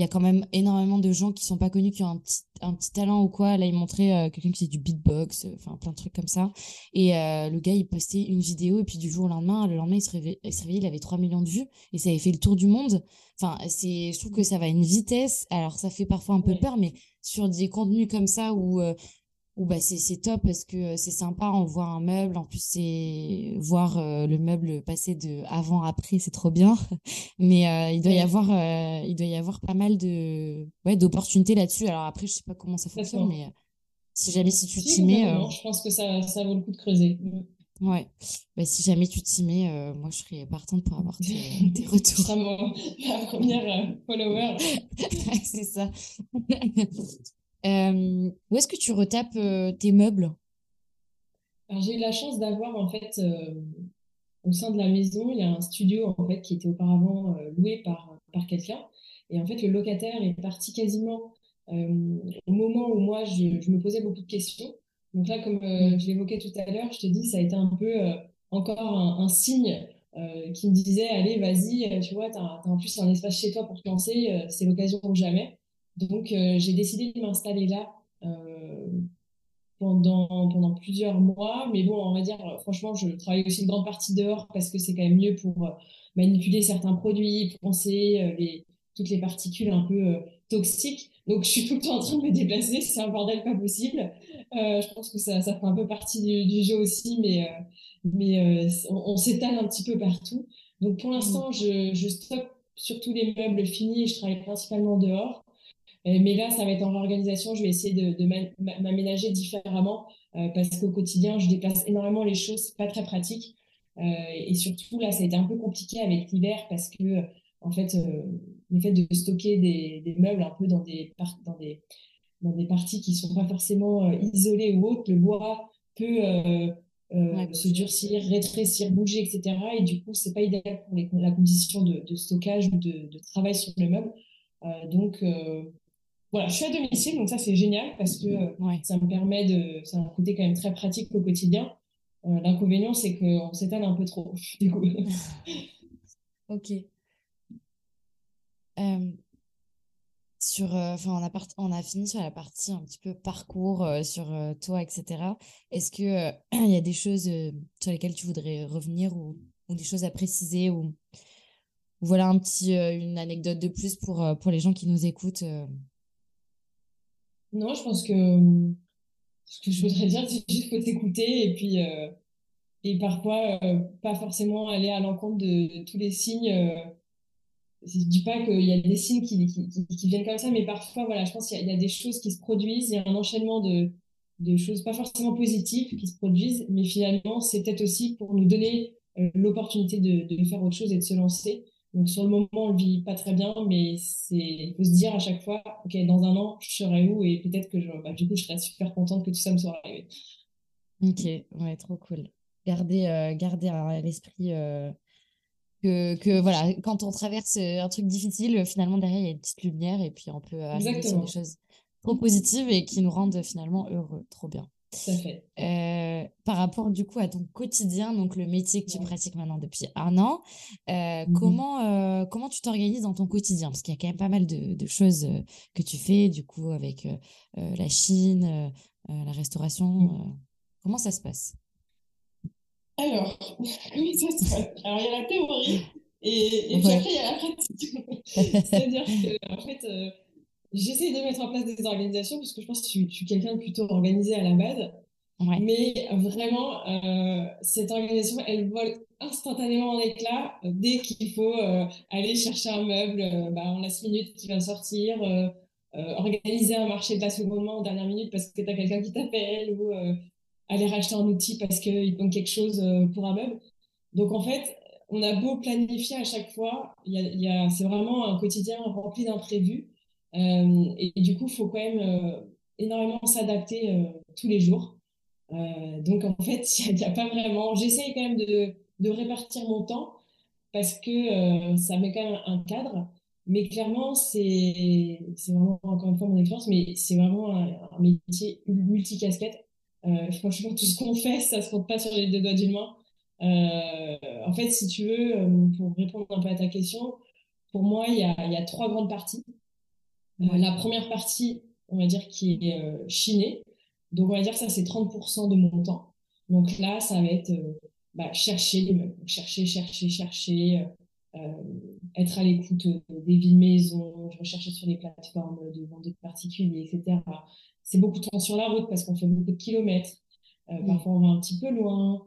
il y a quand même énormément de gens qui sont pas connus, qui ont un petit, un petit talent ou quoi. Là, il montrait euh, quelqu'un qui fait du beatbox, euh, enfin plein de trucs comme ça. Et euh, le gars, il postait une vidéo et puis du jour au lendemain, le lendemain, il se réveillait, il, se réveillait, il avait 3 millions de vues et ça avait fait le tour du monde. Enfin, c'est, je trouve que ça va à une vitesse. Alors, ça fait parfois un peu peur, mais sur des contenus comme ça où ou bah c'est top parce que c'est sympa on voit un meuble. En plus c'est voir le meuble passer de avant après c'est trop bien. Mais il doit y avoir il doit y avoir pas mal de ouais d'opportunités là-dessus. Alors après je sais pas comment ça fonctionne mais si jamais si tu t'y mets je pense que ça, ça vaut le coup de creuser. Mmh. ouais. Bah, si jamais tu t'y mets moi je serais partante pour avoir tes, tes retours. Ma première follower. C'est ça euh, où est-ce que tu retapes euh, tes meubles? J'ai eu la chance d'avoir en fait euh, au sein de la maison, il y a un studio en fait qui était auparavant loué par, par quelqu'un. Et en fait, le locataire est parti quasiment au moment où moi je, je, me posais beaucoup de questions. Donc là, comme je l'évoquais tout à l'heure, je te dis, ça a été un peu encore un, signe qui me disait, allez, vas-y, tu vois, tu as, en plus un espace chez toi pour te lancer, c'est l'occasion ou jamais. Donc, euh, j'ai décidé de m'installer là euh, pendant, pendant plusieurs mois. Mais bon, on va dire, franchement, je travaille aussi une grande partie dehors parce que c'est quand même mieux pour euh, manipuler certains produits, pour penser les, toutes les particules un peu toxiques. Donc, je suis tout le temps en train de me déplacer. C'est un bordel pas possible. je pense que ça, ça fait un peu partie du, jeu aussi, mais, mais on, s'étale un petit peu partout. Donc, pour l'instant, je, je stocke surtout les meubles finis et je travaille principalement dehors. Euh, mais là, ça va être en réorganisation. Je vais essayer de, m'aménager différemment euh, parce qu'au quotidien, je déplace énormément les choses, pas très pratique. Euh, et surtout, là, ça a été un peu compliqué avec l'hiver parce que, en fait, le fait de stocker des, meubles un peu dans des, dans des, dans des parties qui sont pas forcément isolées ou autres, le bois peut se durcir, rétrécir, bouger, etc. Et du coup, c'est pas idéal pour la condition de, stockage ou de, travail sur le meuble. donc, voilà, je suis à domicile, donc ça c'est génial parce que euh, ça me permet de. C'est un côté quand même très pratique au quotidien. Euh, l'inconvénient, c'est qu'on s'étale un peu trop, du coup. ok. Euh, sur, enfin, on a, on a fini sur la partie un petit peu parcours sur toi, etc. Est-ce que il y a des choses sur lesquelles tu voudrais revenir ou, ou des choses à préciser ou, voilà un petit, une anecdote de plus pour, pour les gens qui nous écoutent non, je pense que ce que je voudrais dire, c'est juste faut t'écouter et puis euh, et parfois euh, pas forcément aller à l'encontre de, tous les signes. Euh, je dis pas qu'il y a des signes qui, viennent comme ça, mais parfois, voilà, je pense qu'il y, a des choses qui se produisent, il y a un enchaînement de, de choses pas forcément positives qui se produisent, mais finalement, c'est peut-être aussi pour nous donner l'opportunité de, de faire autre chose et de se lancer. Donc sur le moment, on le vit pas très bien, mais c'est, il faut se dire à chaque fois, ok, dans un an, je serai où et peut-être que je, bah, du coup, je serai super contente que tout ça me soit arrivé. Ok, ouais, trop cool. Garder, euh, garder à l'esprit euh, que, que voilà, quand on traverse un truc difficile, finalement derrière il y a une petite lumière et puis on peut arriver sur des choses trop positives et qui nous rendent finalement heureux. Trop bien. Fait. Euh, par rapport du coup à ton quotidien, donc le métier que tu pratiques maintenant depuis un an, euh, mmh comment, euh, comment tu t'organises dans ton quotidien? Parce qu'il y a quand même pas mal de, de choses que tu fais du coup avec la Chine, la restauration. Mmh. comment ça se passe? Alors, comment ça se passe Alors il y a la théorie et, et puis après il y a la pratique. C'est-à-dire que en fait J'essaie de mettre en place des organisations parce que je pense que je suis, quelqu'un de plutôt organisé à la base. Mais vraiment, euh, cette organisation, elle vole instantanément en éclat dès qu'il faut euh, aller chercher un meuble euh, bah, en last minute qui va sortir, organiser un marché de la seconde main en dernière minute parce que tu as quelqu'un qui t'appelle ou aller racheter un outil parce qu'il manque quelque chose pour un meuble. Donc en fait, on a beau planifier à chaque fois, y a, y a, c'est vraiment un quotidien rempli d'imprévus. Euh, et, du coup, il faut quand même euh, énormément s'adapter euh, tous les jours. donc, en fait, il n'y a, pas vraiment. J'essaye quand même de, de, répartir mon temps parce que ça met quand même un cadre. Mais clairement, c'est vraiment, encore une fois, mon expérience, mais c'est vraiment un, métier multicasquette. Franchement, tout ce qu'on fait, ça se compte pas sur les deux doigts d'une main. En fait, si tu veux, pour répondre un peu à ta question, pour moi, il y a, y a trois grandes parties. La première partie, on va dire, qui est chinée. Donc, on va dire que ça, c'est 30% de mon temps. Donc là, ça va être bah, chercher les meubles, chercher, chercher, chercher, être à l'écoute des villes maisons, rechercher sur les plateformes de vente de particuliers, etc. C'est beaucoup de temps sur la route parce qu'on fait beaucoup de kilomètres. Mm. Parfois, on va un petit peu loin.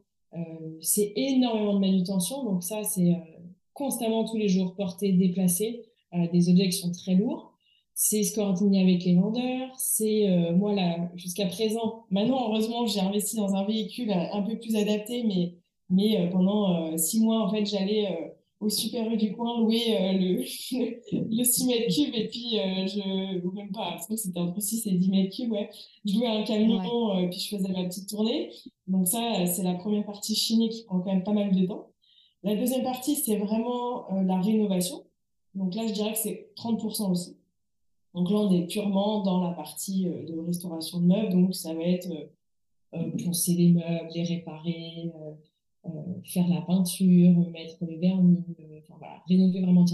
c'est énormément de manutention. Donc ça, c'est constamment tous les jours porter, déplacer des objets qui sont très lourds c'est se coordonner avec les vendeurs, c'est euh, moi là jusqu'à présent. Maintenant, heureusement, j'ai investi dans un véhicule euh, un peu plus adapté, mais mais euh, pendant six mois, en fait, j'allais au Super U du coin louer le, le 6 mètres cubes et puis je ou même pas, je que c'était entre 6 et 10 mètres cubes, ouais. Je louais un camion et puis je faisais ma petite tournée. Donc ça, c'est la première partie chinée qui prend quand même pas mal de temps. La deuxième partie, c'est vraiment la rénovation. Donc là, je dirais que c'est 30% aussi. Donc là, on est purement dans la partie euh, de restauration de meubles. Donc ça va être euh, euh, poncer les meubles, les réparer, faire la peinture, mettre le vernis, enfin voilà, rénover vraiment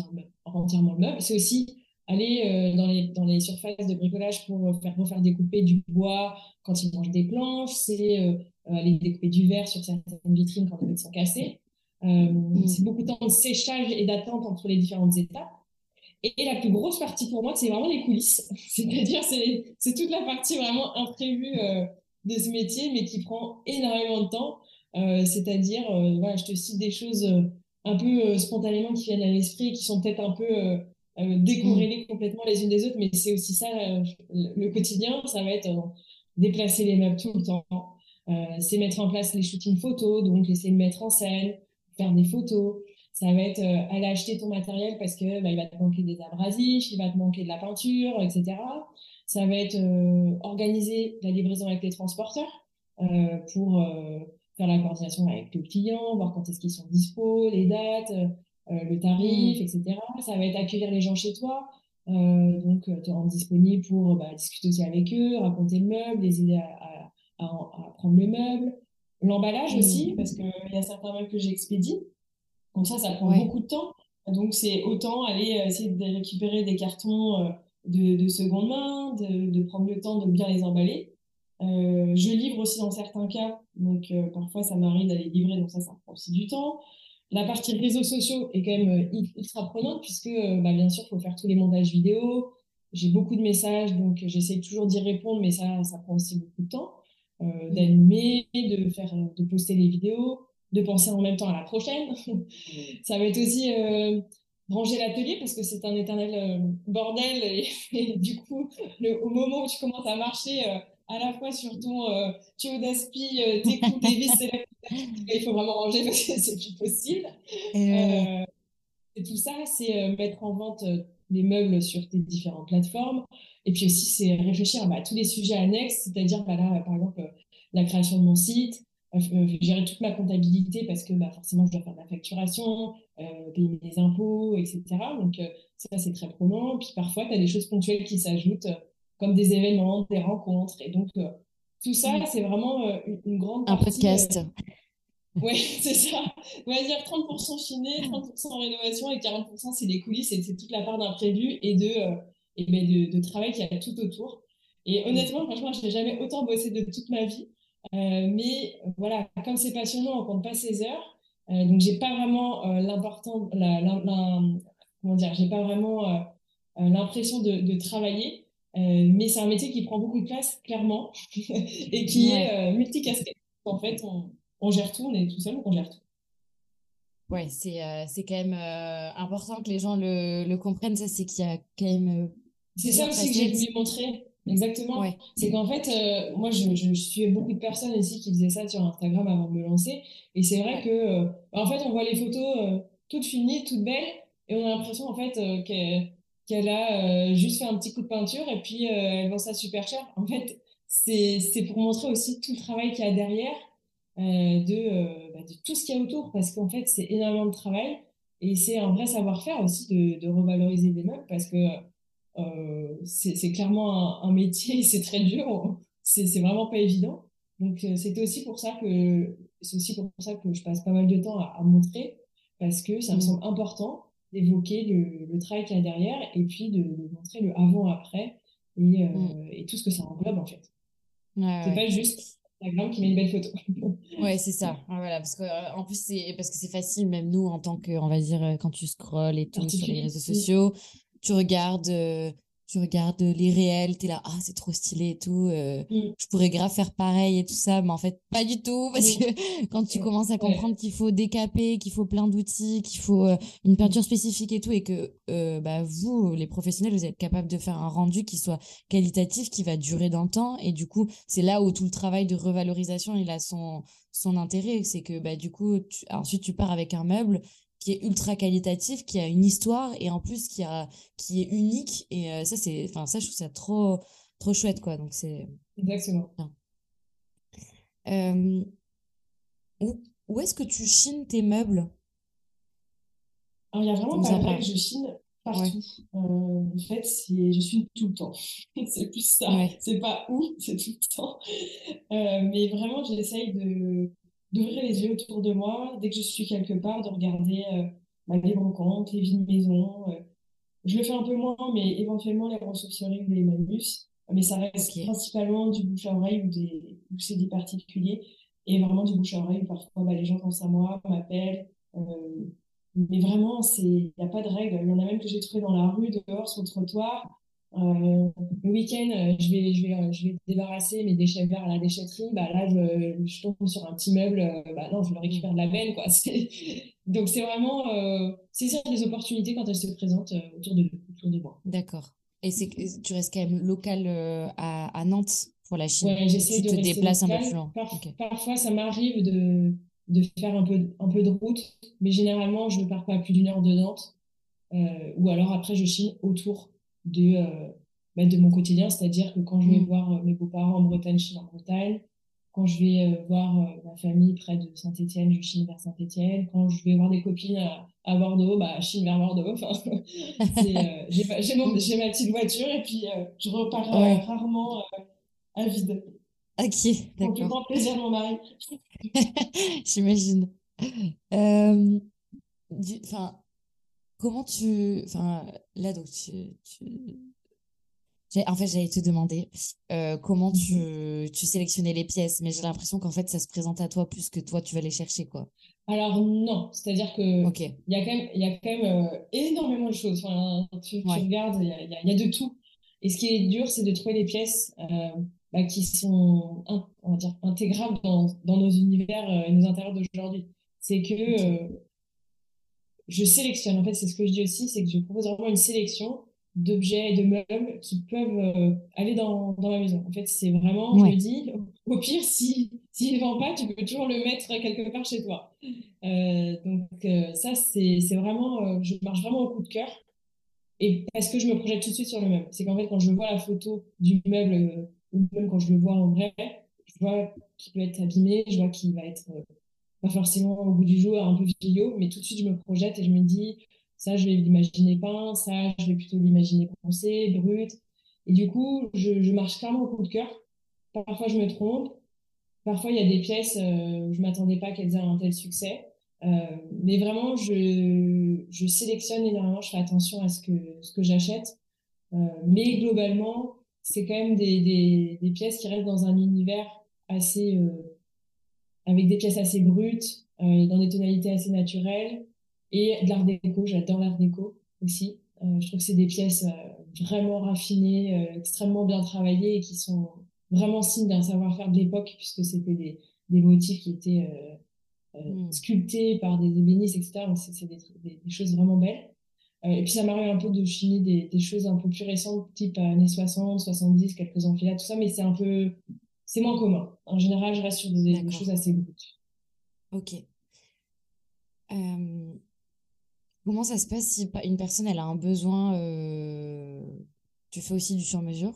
entièrement, le meuble. C'est aussi aller dans, les, dans les surfaces de bricolage pour faire refaire découper du bois quand ils mangent des planches, c'est aller découper du verre sur certaines vitrines quand les vitres sont cassées. Mmh. C'est beaucoup de temps de séchage et d'attente entre les différentes étapes. Et la plus grosse partie pour moi, c'est vraiment les coulisses. C'est-à-dire, c'est toute la partie vraiment imprévue euh, de ce métier, mais qui prend énormément de temps. Euh, C'est-à-dire, euh, voilà, je te cite des choses un peu spontanément qui viennent à l'esprit, qui sont peut-être un peu décorrélées mm. complètement les unes des autres, mais c'est aussi ça le quotidien. Ça va être déplacer les meubles tout le temps. c'est mettre en place les shootings photos, donc essayer de mettre en scène, faire des photos. Ça va être euh, aller acheter ton matériel parce que bah, il va te manquer des abrasifs, il va te manquer de la peinture, etc. Ça va être euh, organiser la livraison avec les transporteurs euh, pour faire la coordination avec le client, voir quand est-ce qu'ils sont dispo, les dates, le tarif, mmh. etc. Ça va être accueillir les gens chez toi, donc te rendre disponible pour bah, discuter aussi avec eux, raconter le meuble, les aider à, à, prendre le meuble. L'emballage mmh. aussi, parce qu'il y a certains meubles que j'expédie. Donc ça, ça prend beaucoup de temps. Donc c'est autant aller euh, essayer de récupérer des cartons euh, de, de seconde main, de, de, prendre le temps de bien les emballer. Euh, je livre aussi dans certains cas, donc euh, parfois ça m'arrive d'aller livrer, donc ça, ça prend aussi du temps. La partie réseaux sociaux est quand même ultra prenante puisque bah, bien sûr, il faut faire tous les montages vidéo. J'ai beaucoup de messages, donc j'essaie toujours d'y répondre, mais ça, ça prend aussi beaucoup de temps. Euh, mmh. d'animer, de faire, de poster les vidéos de penser en même temps à la prochaine. ça va être aussi euh, ranger l'atelier parce que c'est un éternel euh, bordel et, du coup, le, au moment où tu commences à marcher euh, à la fois sur ton tuyau d'aspi, tes coups, tes vis, il faut vraiment ranger parce que c'est plus possible. Et, tout ça, c'est mettre en vente les meubles sur tes différentes plateformes. Et puis aussi, c'est réfléchir bah, à tous les sujets annexes, c'est-à-dire bah, là, par exemple, la création de mon site, gérer toute ma comptabilité parce que bah, forcément je dois faire de la facturation, euh, payer mes impôts, etc. Donc euh, ça c'est très prenant. Puis parfois tu as des choses ponctuelles qui s'ajoutent comme des événements, des rencontres. Et donc tout ça c'est vraiment une, grande partie. Un podcast. oui, c'est ça. On va dire 30% chiné, 30% rénovation et 40% c'est les coulisses et c'est toute la part d'imprévu et de, et ben de, de travail qu'il y a tout autour. Et honnêtement, franchement, je n'ai jamais autant bossé de toute ma vie. Euh, mais voilà, comme c'est passionnant, on compte pas ses heures. Euh, donc j'ai pas vraiment euh, l'important, la, comment dire, j'ai pas vraiment l'impression de, de, travailler. mais c'est un métier qui prend beaucoup de place, clairement, et qui est multicasquette. En fait, on, on, gère tout, on est tout seul, donc on gère tout. Ouais, c'est c'est quand même important que les gens le, le comprennent. Ça, c'est qu'il y a quand même. c'est ça aussi que j'ai voulu montrer. Exactement. C'est qu'en fait, euh, moi, je, je, suis beaucoup de personnes ici qui disaient ça sur Instagram avant de me lancer. Et c'est vrai que, euh, en fait, on voit les photos euh, toutes finies, toutes belles, et on a l'impression, en fait, qu'elle a juste fait un petit coup de peinture et puis elle vend ça super cher. En fait, c'est pour montrer aussi tout le travail qu'il y a derrière de, bah, de tout ce qu'il y a autour, parce qu'en fait, c'est énormément de travail. Et c'est un vrai savoir-faire aussi de, de revaloriser des meubles, parce que euh, c'est clairement un, métier, c'est très dur, c'est vraiment pas évident. Donc euh, c'était aussi pour ça que c'est aussi pour ça que je passe pas mal de temps à, montrer parce que ça me mm. semble important d'évoquer le, travail qu'il y a derrière et puis de, montrer le avant-après et, euh, mm. et, tout ce que ça englobe en fait. c'est pas juste Instagram qui met une belle photo. ouais, c'est ça. voilà, parce que euh, en plus c'est parce que c'est facile même nous en tant que on va dire quand tu scrolles et tout sur les réseaux sociaux, tu regardes tu regardes les réels, tu es là, ah, c'est trop stylé et tout, euh, mm. je pourrais grave faire pareil et tout ça, mais en fait, pas du tout, parce que quand tu commences à comprendre qu'il faut décaper, qu'il faut plein d'outils, qu'il faut euh, une peinture spécifique et tout, et que euh, bah, vous, les professionnels, vous êtes capables de faire un rendu qui soit qualitatif, qui va durer dans le temps, et du coup, c'est là où tout le travail de revalorisation, il a son, son intérêt, c'est que bah, du coup, ensuite, tu pars avec un meuble qui est ultra qualitatif, qui a une histoire et en plus qui, a, qui est unique. Et euh, ça, c'est, enfin, ça, je trouve ça trop, trop chouette, quoi. Donc, c'est. Exactement. Euh, où, où est-ce que tu chines tes meubles? Alors, il y a vraiment pas règle, je chine partout. Euh, en fait, je chine tout le temps. c'est plus ça. C'est pas où, c'est tout le temps. mais vraiment, j'essaye de d'ouvrir les yeux autour de moi dès que je suis quelque part, de regarder euh, ma les brocantes, les vides maison. Euh. Je le fais un peu moins, mais éventuellement les ressourceries ou les manus. Mais ça reste principalement du bouche à oreille ou, des, ou c'est des particuliers. Et vraiment du bouche à oreille, parfois bah, les gens pensent à moi, m'appellent. Euh, mais vraiment, il n'y a pas de règle. Il y en a même que j'ai trouvé dans la rue, dehors, sur le trottoir. Euh, le week-end, euh, je vais, je, vais, euh, je vais débarrasser mes déchets verts à la déchetterie. Bah, là, je, je tombe sur un petit meuble. Bah, non, je le récupère de la benne. Quoi. Donc, c'est vraiment euh, saisir des opportunités quand elles se présentent autour, de, autour de moi. D'accord. Et c'est, tu restes quand même local à, à, Nantes pour la Chine ouais, j'essaie de te déplaces un peu plus loin Parfois, ça m'arrive de, de faire un peu, un peu de route, mais généralement, je ne pars pas à plus d'une heure de Nantes. ou alors, après, je chine autour de, euh, bah, de mon quotidien, c'est-à-dire que quand je vais mm. voir euh, mes beaux-parents en Bretagne, je chine en Bretagne. Quand je vais euh, voir ma famille près de Saint-Étienne, je chine vers Saint-Étienne. Quand je vais voir des copines à, Bordeaux, bah, je chine vers Bordeaux. Enfin, j'ai ma petite voiture et puis je repars rarement à vide. Ok, d'accord. Grand plaisir de mon mari. J'imagine. Enfin, comment tu. Enfin, là, donc, tu. En fait, j'allais te demander euh, comment tu, mhm. tu sélectionnais les pièces, mais j'ai l'impression qu'en fait, ça se présente à toi plus que toi, tu vas les chercher, quoi. Alors, non. C'est-à-dire que il y a quand même, y a quand même euh, énormément de choses. Enfin, tu, regardes, il y a, y a, de tout. Et ce qui est dur, c'est de trouver des pièces euh, bah, qui sont on va dire, intégrables dans, dans nos univers et nos intérieurs d'aujourd'hui. C'est que je sélectionne. En fait, c'est ce que je dis aussi, c'est que je propose vraiment une sélection d'objets et de meubles qui peuvent euh, aller dans, dans la maison. En fait, c'est vraiment, je me dis, au pire, si s'il ne vend pas, tu peux toujours le mettre quelque part chez toi. Euh, donc euh, ça, c'est vraiment, je marche vraiment au coup de cœur. Et parce que je me projette tout de suite sur le meuble. C'est qu'en fait, quand je vois la photo du meuble, ou même quand je le vois en vrai, je vois qu'il peut être abîmé, je vois qu'il va être pas forcément au bout du jour un peu vieillot, mais tout de suite je me projette et je me dis ça je vais l'imaginer peint, ça je vais plutôt l'imaginer pensé, brut. Et du coup, je, je, marche clairement au coup de cœur. Parfois je me trompe, parfois il y a des pièces, euh, je m'attendais pas qu'elles aient un tel succès. Euh, mais vraiment, je, je sélectionne énormément, je fais attention à ce que, ce que j'achète. Euh, mais globalement, c'est quand même des, des, des, pièces qui restent dans un univers assez, euh, avec des pièces assez brutes, euh, dans des tonalités assez naturelles, et de l'art déco. J'adore l'art déco aussi. Euh, je trouve que c'est des pièces euh, vraiment raffinées, extrêmement bien travaillées et qui sont vraiment signes d'un savoir-faire de l'époque, puisque c'était des, des, motifs qui étaient hmm. sculptés par des ébénistes, etc. Donc, c'est des, des, choses vraiment belles. et puis, ça m'arrive un peu de chiner des, des, choses un peu plus récentes, type années 60, 70, quelques enfilades, tout ça, mais c'est un peu c'est moins commun. En général, je reste sur des, choses assez brutes. Ok. Euh, comment ça se passe si une personne elle a un besoin euh, Tu fais aussi du sur-mesure?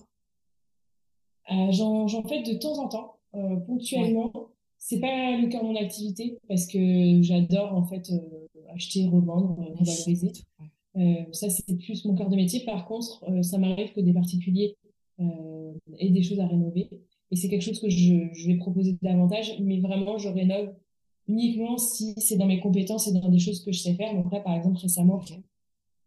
Euh, J'en fais de temps en temps, ponctuellement. C'est pas le cœur de mon activité parce que j'adore en fait acheter, revendre, revaloriser. ça, c'est plus mon cœur de métier. Par contre, ça m'arrive que des particuliers aient des choses à rénover. Et c'est quelque chose que je, je, vais proposer davantage, mais vraiment, je rénove uniquement si c'est dans mes compétences et dans des choses que je sais faire. Donc là, par exemple, récemment,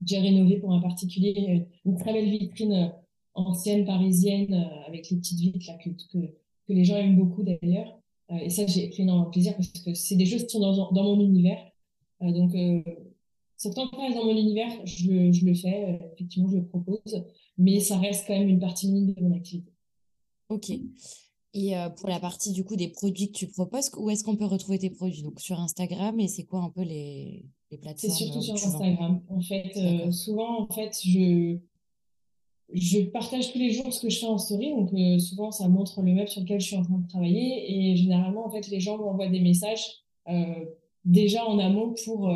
j'ai rénové pour un particulier une très belle vitrine ancienne parisienne avec les petites vitres là, que, que, que les gens aiment beaucoup d'ailleurs. et ça, j'ai pris énormément plaisir parce que c'est des choses qui sont dans, dans mon univers. donc, ça tant que dans mon univers, je le, je le fais, effectivement, je le propose, mais ça reste quand même une partie minime de mon activité. Ok. Et pour la partie du coup des produits que tu proposes, où est-ce qu'on peut retrouver tes produits? Donc sur Instagram, et c'est quoi un peu les, les plateformes C'est surtout sur Instagram. En fait, souvent, en fait, je, je partage tous les jours ce que je fais en story. Donc souvent, ça montre le meuble sur lequel je suis en train de travailler. Et généralement, en fait, les gens m'envoient des messages déjà en amont pour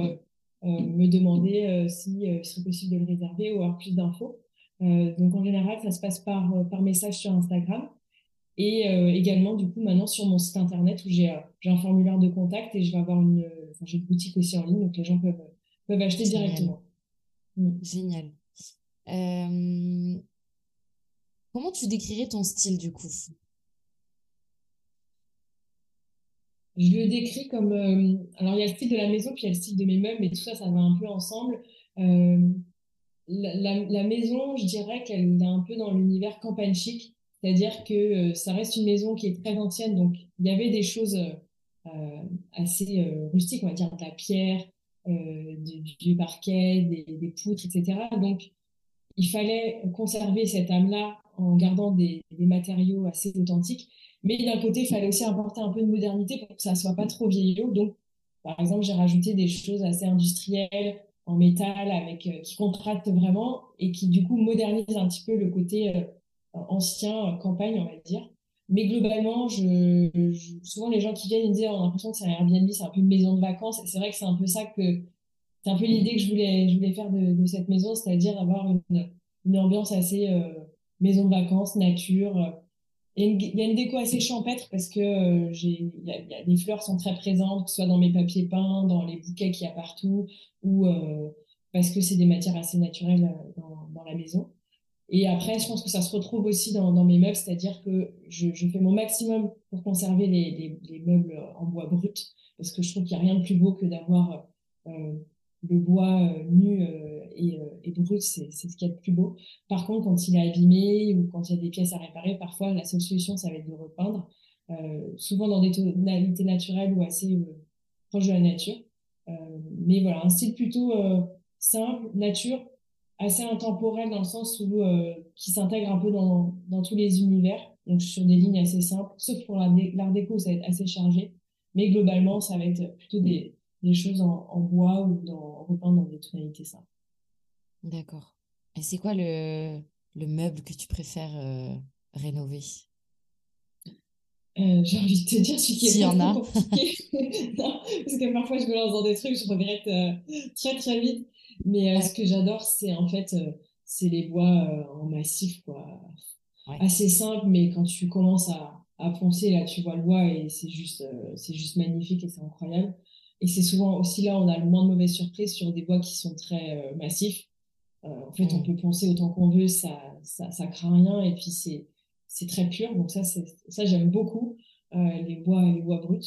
me demander s'il si, serait possible de le réserver ou avoir plus d'infos. donc en général, ça se passe par, par message sur Instagram. Et euh, également, du coup, maintenant sur mon site internet où j'ai euh, un formulaire de contact et je vais avoir une, j'ai une boutique aussi en ligne, donc les gens peuvent, peuvent acheter directement. Génial. Mm. Euh, comment tu décrirais ton style du coup? Je le décris comme. alors, il y a le style de la maison, puis il y a le style de mes meubles, mais tout ça, ça va un peu ensemble. la, la, maison, je dirais qu'elle est un peu dans l'univers campagne chic. C'est-à-dire que euh, ça reste une maison qui est très ancienne, donc il y avait des choses euh, assez euh, rustiques, on va dire de la pierre, du, parquet, des, poutres, etc. Donc il fallait conserver cette âme-là en gardant des, matériaux assez authentiques. Mais d'un côté, il fallait aussi apporter un peu de modernité pour que ça ne soit pas trop vieillot. Donc, par exemple, j'ai rajouté des choses assez industrielles en métal avec, qui contrastent vraiment et qui, du coup, modernisent un petit peu le côté ancien campagne, on va dire. Mais globalement, je, souvent les gens qui viennent ils me disent on a l'impression que c'est un Airbnb, c'est un peu une maison de vacances. Et c'est vrai que c'est un peu ça que c'est un peu l'idée que je voulais, je voulais faire de, cette maison, c'est-à-dire avoir une, une, ambiance assez euh, maison de vacances, nature. Il y, a une déco assez champêtre parce que euh, j'ai, les fleurs sont très présentes, que ce soit dans mes papiers peints, dans les bouquets qu'il y a partout, ou euh, parce que c'est des matières assez naturelles dans la maison. Et après, je pense que ça se retrouve aussi dans, mes meubles, c'est-à-dire que je, fais mon maximum pour conserver les, les, les, meubles en bois brut, parce que je trouve qu'il n'y a rien de plus beau que d'avoir euh, le bois euh, nu euh, et, et, brut, c'est ce qu'il y a de plus beau. Par contre, quand il est abîmé ou quand il y a des pièces à réparer, parfois la seule solution, ça va être de repeindre, souvent dans des tonalités naturelles ou assez proches de la nature. mais voilà, un style plutôt simple, nature, assez intemporel dans le sens où euh, qui s'intègre un peu dans, dans, tous les univers, donc sur des lignes assez simples, sauf pour l'art déco, ça va être assez chargé, mais globalement, ça va être plutôt des, des choses en, en, bois ou dans, repeint dans des tonalités simples. D'accord. Et c'est quoi le, le meuble que tu préfères euh, rénover? Euh, j'ai envie de te dire celui qui est y en a. compliqué. non, parce que parfois je me lance dans des trucs, je regrette très très vite. Mais euh, ce que j'adore, c'est en fait, euh, c'est les bois euh, en massif, quoi. Assez simple, mais quand tu commences à, à poncer, là, tu vois le bois et c'est juste, c'est juste magnifique et c'est incroyable. Et c'est souvent aussi là, on a le moins de mauvaises surprises sur des bois qui sont très massifs. en fait, on peut poncer autant qu'on veut, ça, ça, ça craint rien et puis c'est, c'est très pur. Donc ça, c'est, ça j'aime beaucoup les bois, les bois bruts.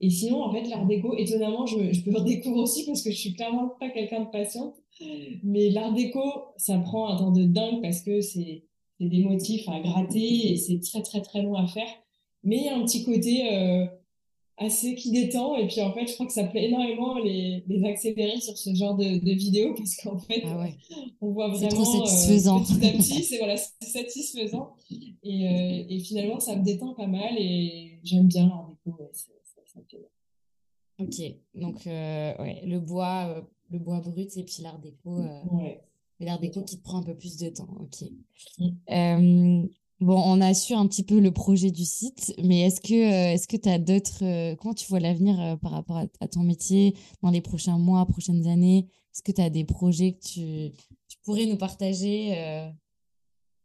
Et sinon, en fait, l'art déco, étonnamment, je, je peux redécouvrir aussi parce que je suis clairement pas quelqu'un de patiente. Mais l'art déco, ça prend un temps de dingue parce que c'est des motifs à gratter et c'est très, très, très long à faire. Mais il y a un petit côté euh, assez qui détend. Et puis, en fait, je crois que ça plaît énormément les, les accélérer sur ce genre de, de vidéos parce qu'en fait, ah on voit vraiment. Trop euh, satisfaisant. petit à petit, c'est voilà, satisfaisant. Et, euh, et, finalement, ça me détend pas mal et j'aime bien l'art déco. Ouais, Ok, donc euh, ouais, le bois, euh, le bois brut et puis l'art déco. Euh, L'art déco qui te prend un peu plus de temps. Ok. Bon, on a su un petit peu le projet du site, mais est-ce que est-ce que tu as d'autres. comment tu vois l'avenir par rapport à, ton métier dans les prochains mois, prochaines années? Est-ce que tu as des projets que tu, tu pourrais nous partager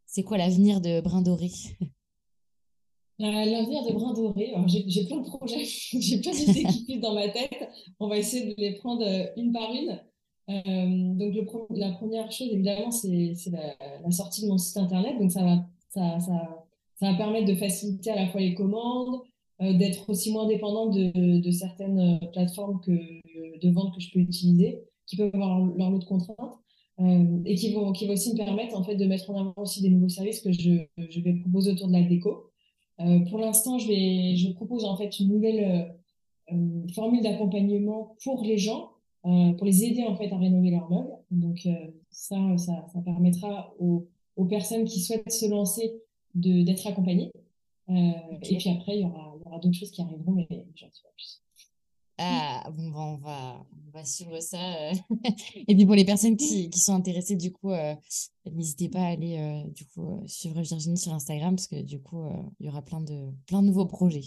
C'est quoi l'avenir de Brin Doré? L'avenir des brins dorés, j'ai plein de projets, j'ai plein d'idées qui dans ma tête. On va essayer de les prendre euh, une par une. Euh, donc le, la première chose, évidemment, c'est la, la, sortie de mon site internet. Donc ça va, ça, ça, ça va permettre de faciliter à la fois les commandes, euh, d'être aussi moins dépendant de, de, certaines plateformes que, de vente que je peux utiliser, qui peuvent avoir leur lot de contraintes. et qui vont, qui vont aussi me permettre en fait, de mettre en avant aussi des nouveaux services que je, je vais proposer autour de la déco. Pour l'instant, je, vais, je propose en fait une nouvelle formule d'accompagnement pour les gens, pour les aider en fait à rénover leurs meubles. Donc ça, ça, ça, permettra aux, aux, personnes qui souhaitent se lancer d'être accompagnées. Et puis après, il y aura, aura d'autres choses qui arriveront, mais j'en sais pas plus. Ah, bon, bah, on, va, on va suivre ça. Euh. Et puis pour les personnes qui, qui sont intéressées, du coup, euh, n'hésitez pas à aller euh, du coup, suivre Virginie sur Instagram parce que du coup, il y aura plein de, plein de nouveaux projets.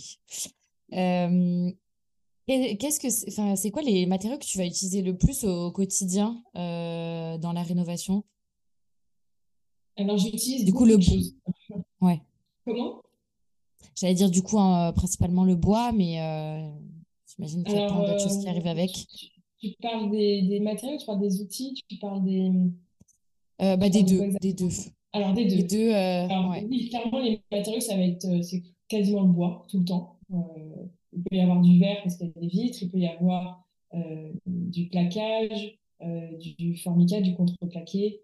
Qu'est-ce que c'est, enfin, c'est quoi les matériaux que tu vas utiliser le plus au, quotidien dans la rénovation? Alors, j'utilise du coup le bois. Ouais. Comment? J'allais dire du coup principalement le bois, mais J'imagine qu'il y a plein d'autres choses qui arrivent avec. Tu, parles des, des, matériaux, tu parles des outils, tu parles des. Euh, bah, des, deux, des deux. Alors, des deux. Les deux euh, ouais. Oui, clairement, les matériaux, ça va être euh, c'est quasiment le bois, tout le temps. Euh, il peut y avoir du verre parce qu'il y a des vitres, il peut y avoir euh, du plaquage, du, du, formica, du contreplaqué.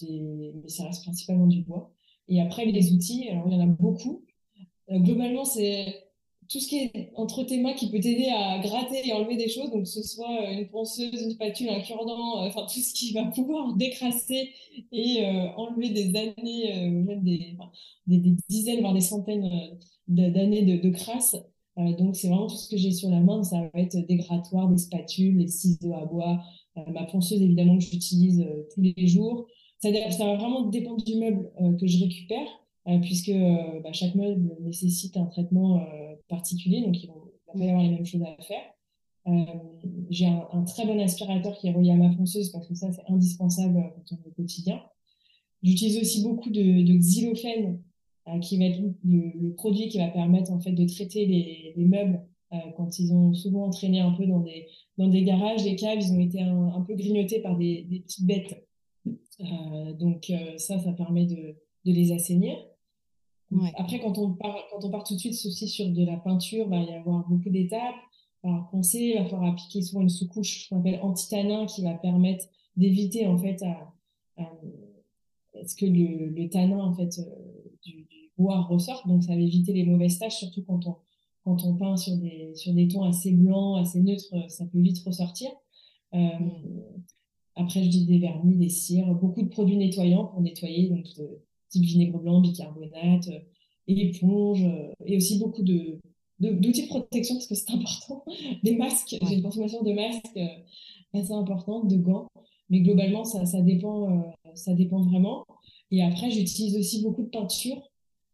Des... Mais ça reste principalement du bois. Et après, les outils, alors il y en a beaucoup. globalement, c'est tout ce qui est entre tes mains qui peut t'aider à gratter et enlever des choses, donc que ce soit euh, une ponceuse, une spatule, un cure-dent, euh, enfin tout ce qui va pouvoir décrasser et euh, enlever des années, même des, dizaines, voire des centaines d'années de, crasse. donc c'est vraiment tout ce que j'ai sur la main, ça va être des grattoirs, des spatules, des ciseaux à bois, ma ponceuse évidemment que j'utilise tous les jours. Ça, ça va vraiment dépendre du meuble que je récupère. Euh, puisque euh, bah, chaque meuble nécessite un traitement euh, particulier, donc il va pas y avoir les mêmes choses à faire. J'ai un, très bon aspirateur qui est relié à ma ponceuse parce que ça, c'est indispensable quand on est au quotidien. J'utilise aussi beaucoup de, de xylophène, qui va être le, produit qui va permettre en fait de traiter les, les meubles quand ils ont souvent traîné un peu dans des, dans des garages, des caves, ils ont été un, peu grignotés par des, des petites bêtes. donc ça, ça permet de, de les assainir. Après, quand on, part, quand on part tout de suite aussi sur de la peinture, bah, il va y avoir beaucoup d'étapes. Va penser, il va falloir appliquer souvent une sous-couche qu'on appelle anti-tanin qui va permettre d'éviter en fait à, ce que le, le, tanin en fait euh, du, bois ressorte. Donc ça va éviter les mauvaises taches, surtout quand on, quand on peint sur des, sur des tons assez blancs, assez neutres, ça peut vite ressortir. Euh, mm. Après, je dis des vernis, des cires, beaucoup de produits nettoyants pour nettoyer, donc type vinaigre blanc, bicarbonate, euh, éponge, euh, et aussi beaucoup de d'outils de, protection parce que c'est important. Des masques, j'ai une consommation de masques euh, assez importante, de gants, mais globalement ça, ça dépend, ça dépend vraiment. Et après, j'utilise aussi beaucoup de peintures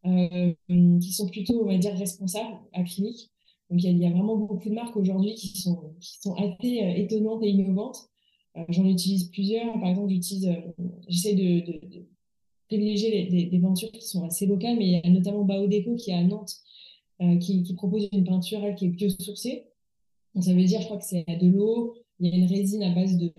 qui sont plutôt, on va dire, responsables, acryliques. Donc il y, a vraiment beaucoup de marques aujourd'hui qui sont, qui sont assez étonnantes et innovantes. J'en utilise plusieurs. Par exemple, j'utilise, j'essaie de, de, privilégier des, peintures qui sont assez locales, mais il y a notamment Baodeco qui est à Nantes, euh, qui, qui, propose une peinture elle, qui est biosourcée. Donc ça veut dire, je crois que c'est de l'eau, il y a une résine à base de,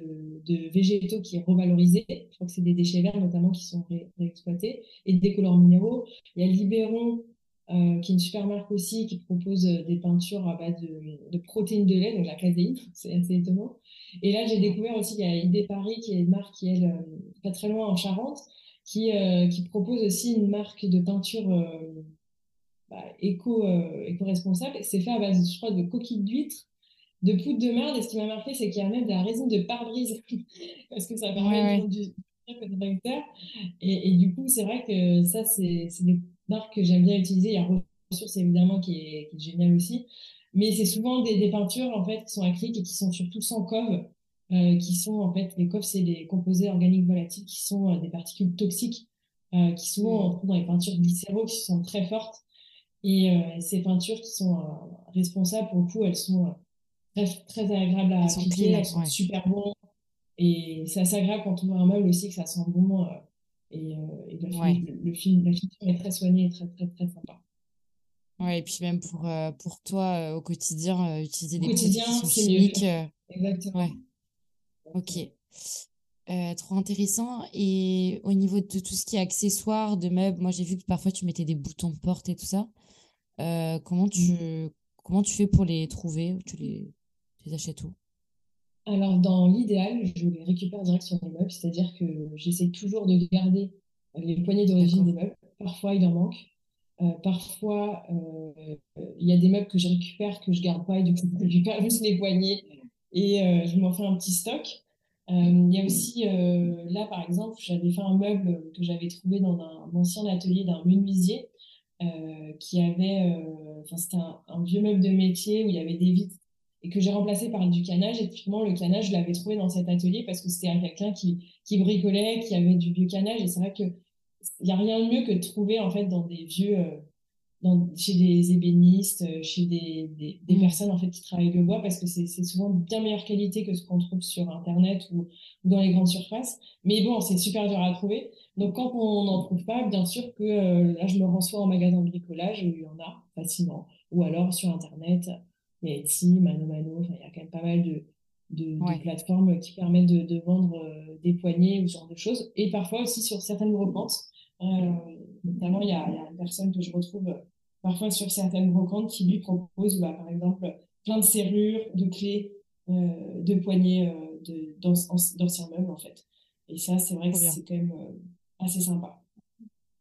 de, végétaux qui est revalorisée. Je crois que c'est des déchets verts notamment qui sont réexploités et des colorants minéraux. Il y a Libéron, euh, qui est une super marque aussi, qui propose des peintures à base de, de protéines de lait, donc la caséine, c'est assez étonnant. Et là, j'ai découvert aussi qu'il y a Idée Paris, qui est une marque qui est euh, pas très loin en Charente, qui, euh, qui propose aussi une marque de peinture euh, bah, éco, euh, éco-responsable. C'est fait à base, je crois, de coquilles d'huîtres, de poudre de merde. Et ce qui m'a marqué, c'est qu'il y a même de la résine de pare-brise, parce que ça permet de du et, et du coup, c'est vrai que ça, c'est des marques que j'aime bien utiliser. Il y a Ressources, évidemment, qui est, qui est génial aussi. Mais c'est souvent des, des, peintures, en fait, qui sont acryliques et qui sont surtout sans cove. Euh, qui sont en fait, les COF, c'est des composés organiques volatiles qui sont euh, des particules toxiques euh, qui souvent mm. on dans les peintures glycéro qui sont très fortes. Et ces peintures qui sont responsables, pour le coup, elles sont très, très agréables à appliquer, elles sont super bonnes. Et assez agréable quand on voit un meuble aussi que ça sent bon. et, et le, film, la finition est très soignée et très, très, très sympa. Ouais, et puis même pour, pour toi, au quotidien, utiliser des quotidien, produits qui sont chimiques. Exactement. Ouais. Ok. Euh, trop intéressant. Et au niveau de tout ce qui est accessoires, de meubles, moi j'ai vu que parfois tu mettais des boutons de porte et tout ça. Euh, comment, tu, comment tu fais pour les trouver Tu les, tu les achètes où? Alors, dans l'idéal, je les récupère direct sur les meubles, c'est-à-dire que j'essaie toujours de garder les poignées d'origine des meubles. Parfois, il en manque. Euh, parfois, euh, il y a des meubles que je récupère, que je garde pas, et du coup, je récupère juste les poignées et euh, je m'en fais un petit stock. Il y a aussi, là par exemple, j'avais fait un meuble que j'avais trouvé dans un, ancien atelier d'un menuisier qui avait, enfin c'était un, vieux meuble de métier où il y avait des vitres et que j'ai remplacé par du canage. Et typiquement, le canage, je l'avais trouvé dans cet atelier parce que c'était quelqu'un qui, qui bricolait, qui avait du vieux canage. Et c'est vrai que il n'y a rien de mieux que de trouver en fait dans des vieux euh, dans, chez des ébénistes euh, chez des, des, des mm. personnes en fait qui travaillent le bois parce que c'est souvent bien meilleure qualité que ce qu'on trouve sur internet ou, dans les grandes surfaces mais bon c'est super dur à trouver donc quand on n'en trouve pas bien sûr que euh, là je me rends soit en magasin de bricolage où il y en a facilement ou alors sur internet il y a Etsy, Mano Mano, il y a quand même pas mal de, de, plateformes qui permettent de, de vendre des poignées ou ce genre de choses. Et parfois aussi sur certaines brocantes, euh, notamment, il y, a, il y, a, une personne que je retrouve parfois sur certaines brocantes qui lui propose, bah, par exemple, plein de serrures, de clés, euh, de poignées euh, d'anciens meubles, en fait. Et ça, c'est vrai que c'est quand même euh, assez sympa.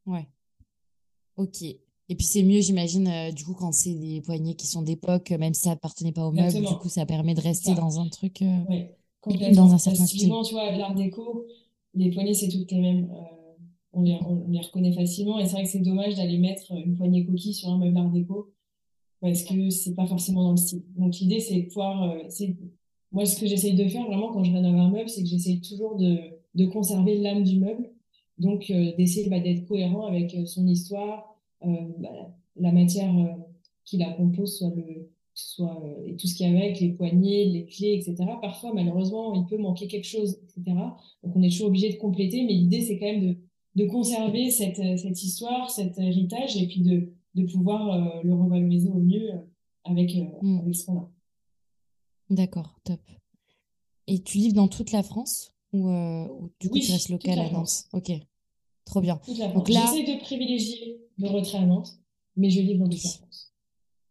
Ouais. Ok. Et puis c'est mieux, j'imagine, euh, du coup, quand c'est des poignées qui sont d'époque, même si ça appartenait pas au meuble, du coup, ça permet de rester dans un truc, dans un certain style. tu vois, l'art déco, les poignées, c'est toutes les mêmes on les, reconnaît facilement. Et c'est vrai que c'est dommage d'aller mettre une poignée coquille sur un meuble art déco parce que c'est pas forcément dans le style. Donc l'idée, c'est de pouvoir. Euh, moi, ce que j'essaye de faire vraiment quand je rénove un meuble, c'est que j'essaye toujours de, conserver l'âme du meuble. Donc euh, d'essayer bah, d'être cohérent avec euh, son histoire, bah, la matière qui la compose, soit le, soit et tout ce qu'il y a avec, les poignées, les clés, etc. Parfois, malheureusement, il peut manquer quelque chose, etc. Donc on est toujours obligé de compléter, mais l'idée, c'est quand même de de conserver cette, euh, cette, histoire, cet héritage, et puis de, de pouvoir euh, le revaloriser au mieux euh, avec, mm. avec ce qu'on a. D'accord, top. Et tu livres dans toute la France ou, du coup oui, tu restes local à Nantes? Ok, trop bien. Donc là... J'essaie de privilégier le retrait à Nantes, mais je livre dans toute la France.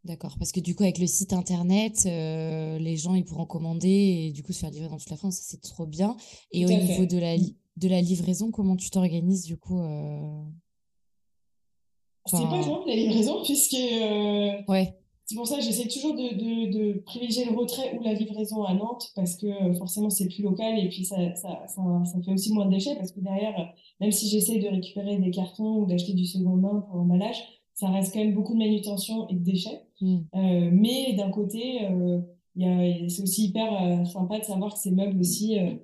D'accord, parce que du coup, avec le site internet, les gens ils pourront commander et du coup se faire livrer dans toute la France, c'est trop bien. Et au niveau de la, de la livraison, comment tu t'organises du coup euh... C'est pas simple la livraison, puisque. Euh, ouais. C'est pour ça que j'essaie toujours de, de, de, privilégier le retrait ou la livraison à Nantes, parce que euh, forcément c'est plus local et puis ça, ça, ça, ça, fait aussi moins de déchets, parce que derrière, même si j'essaie de récupérer des cartons ou d'acheter du second main pour l'emballage, ça reste quand même beaucoup de manutention et de déchets. Mm. Euh, mais d'un côté, euh, c'est aussi hyper sympa de savoir que ces meubles aussi euh,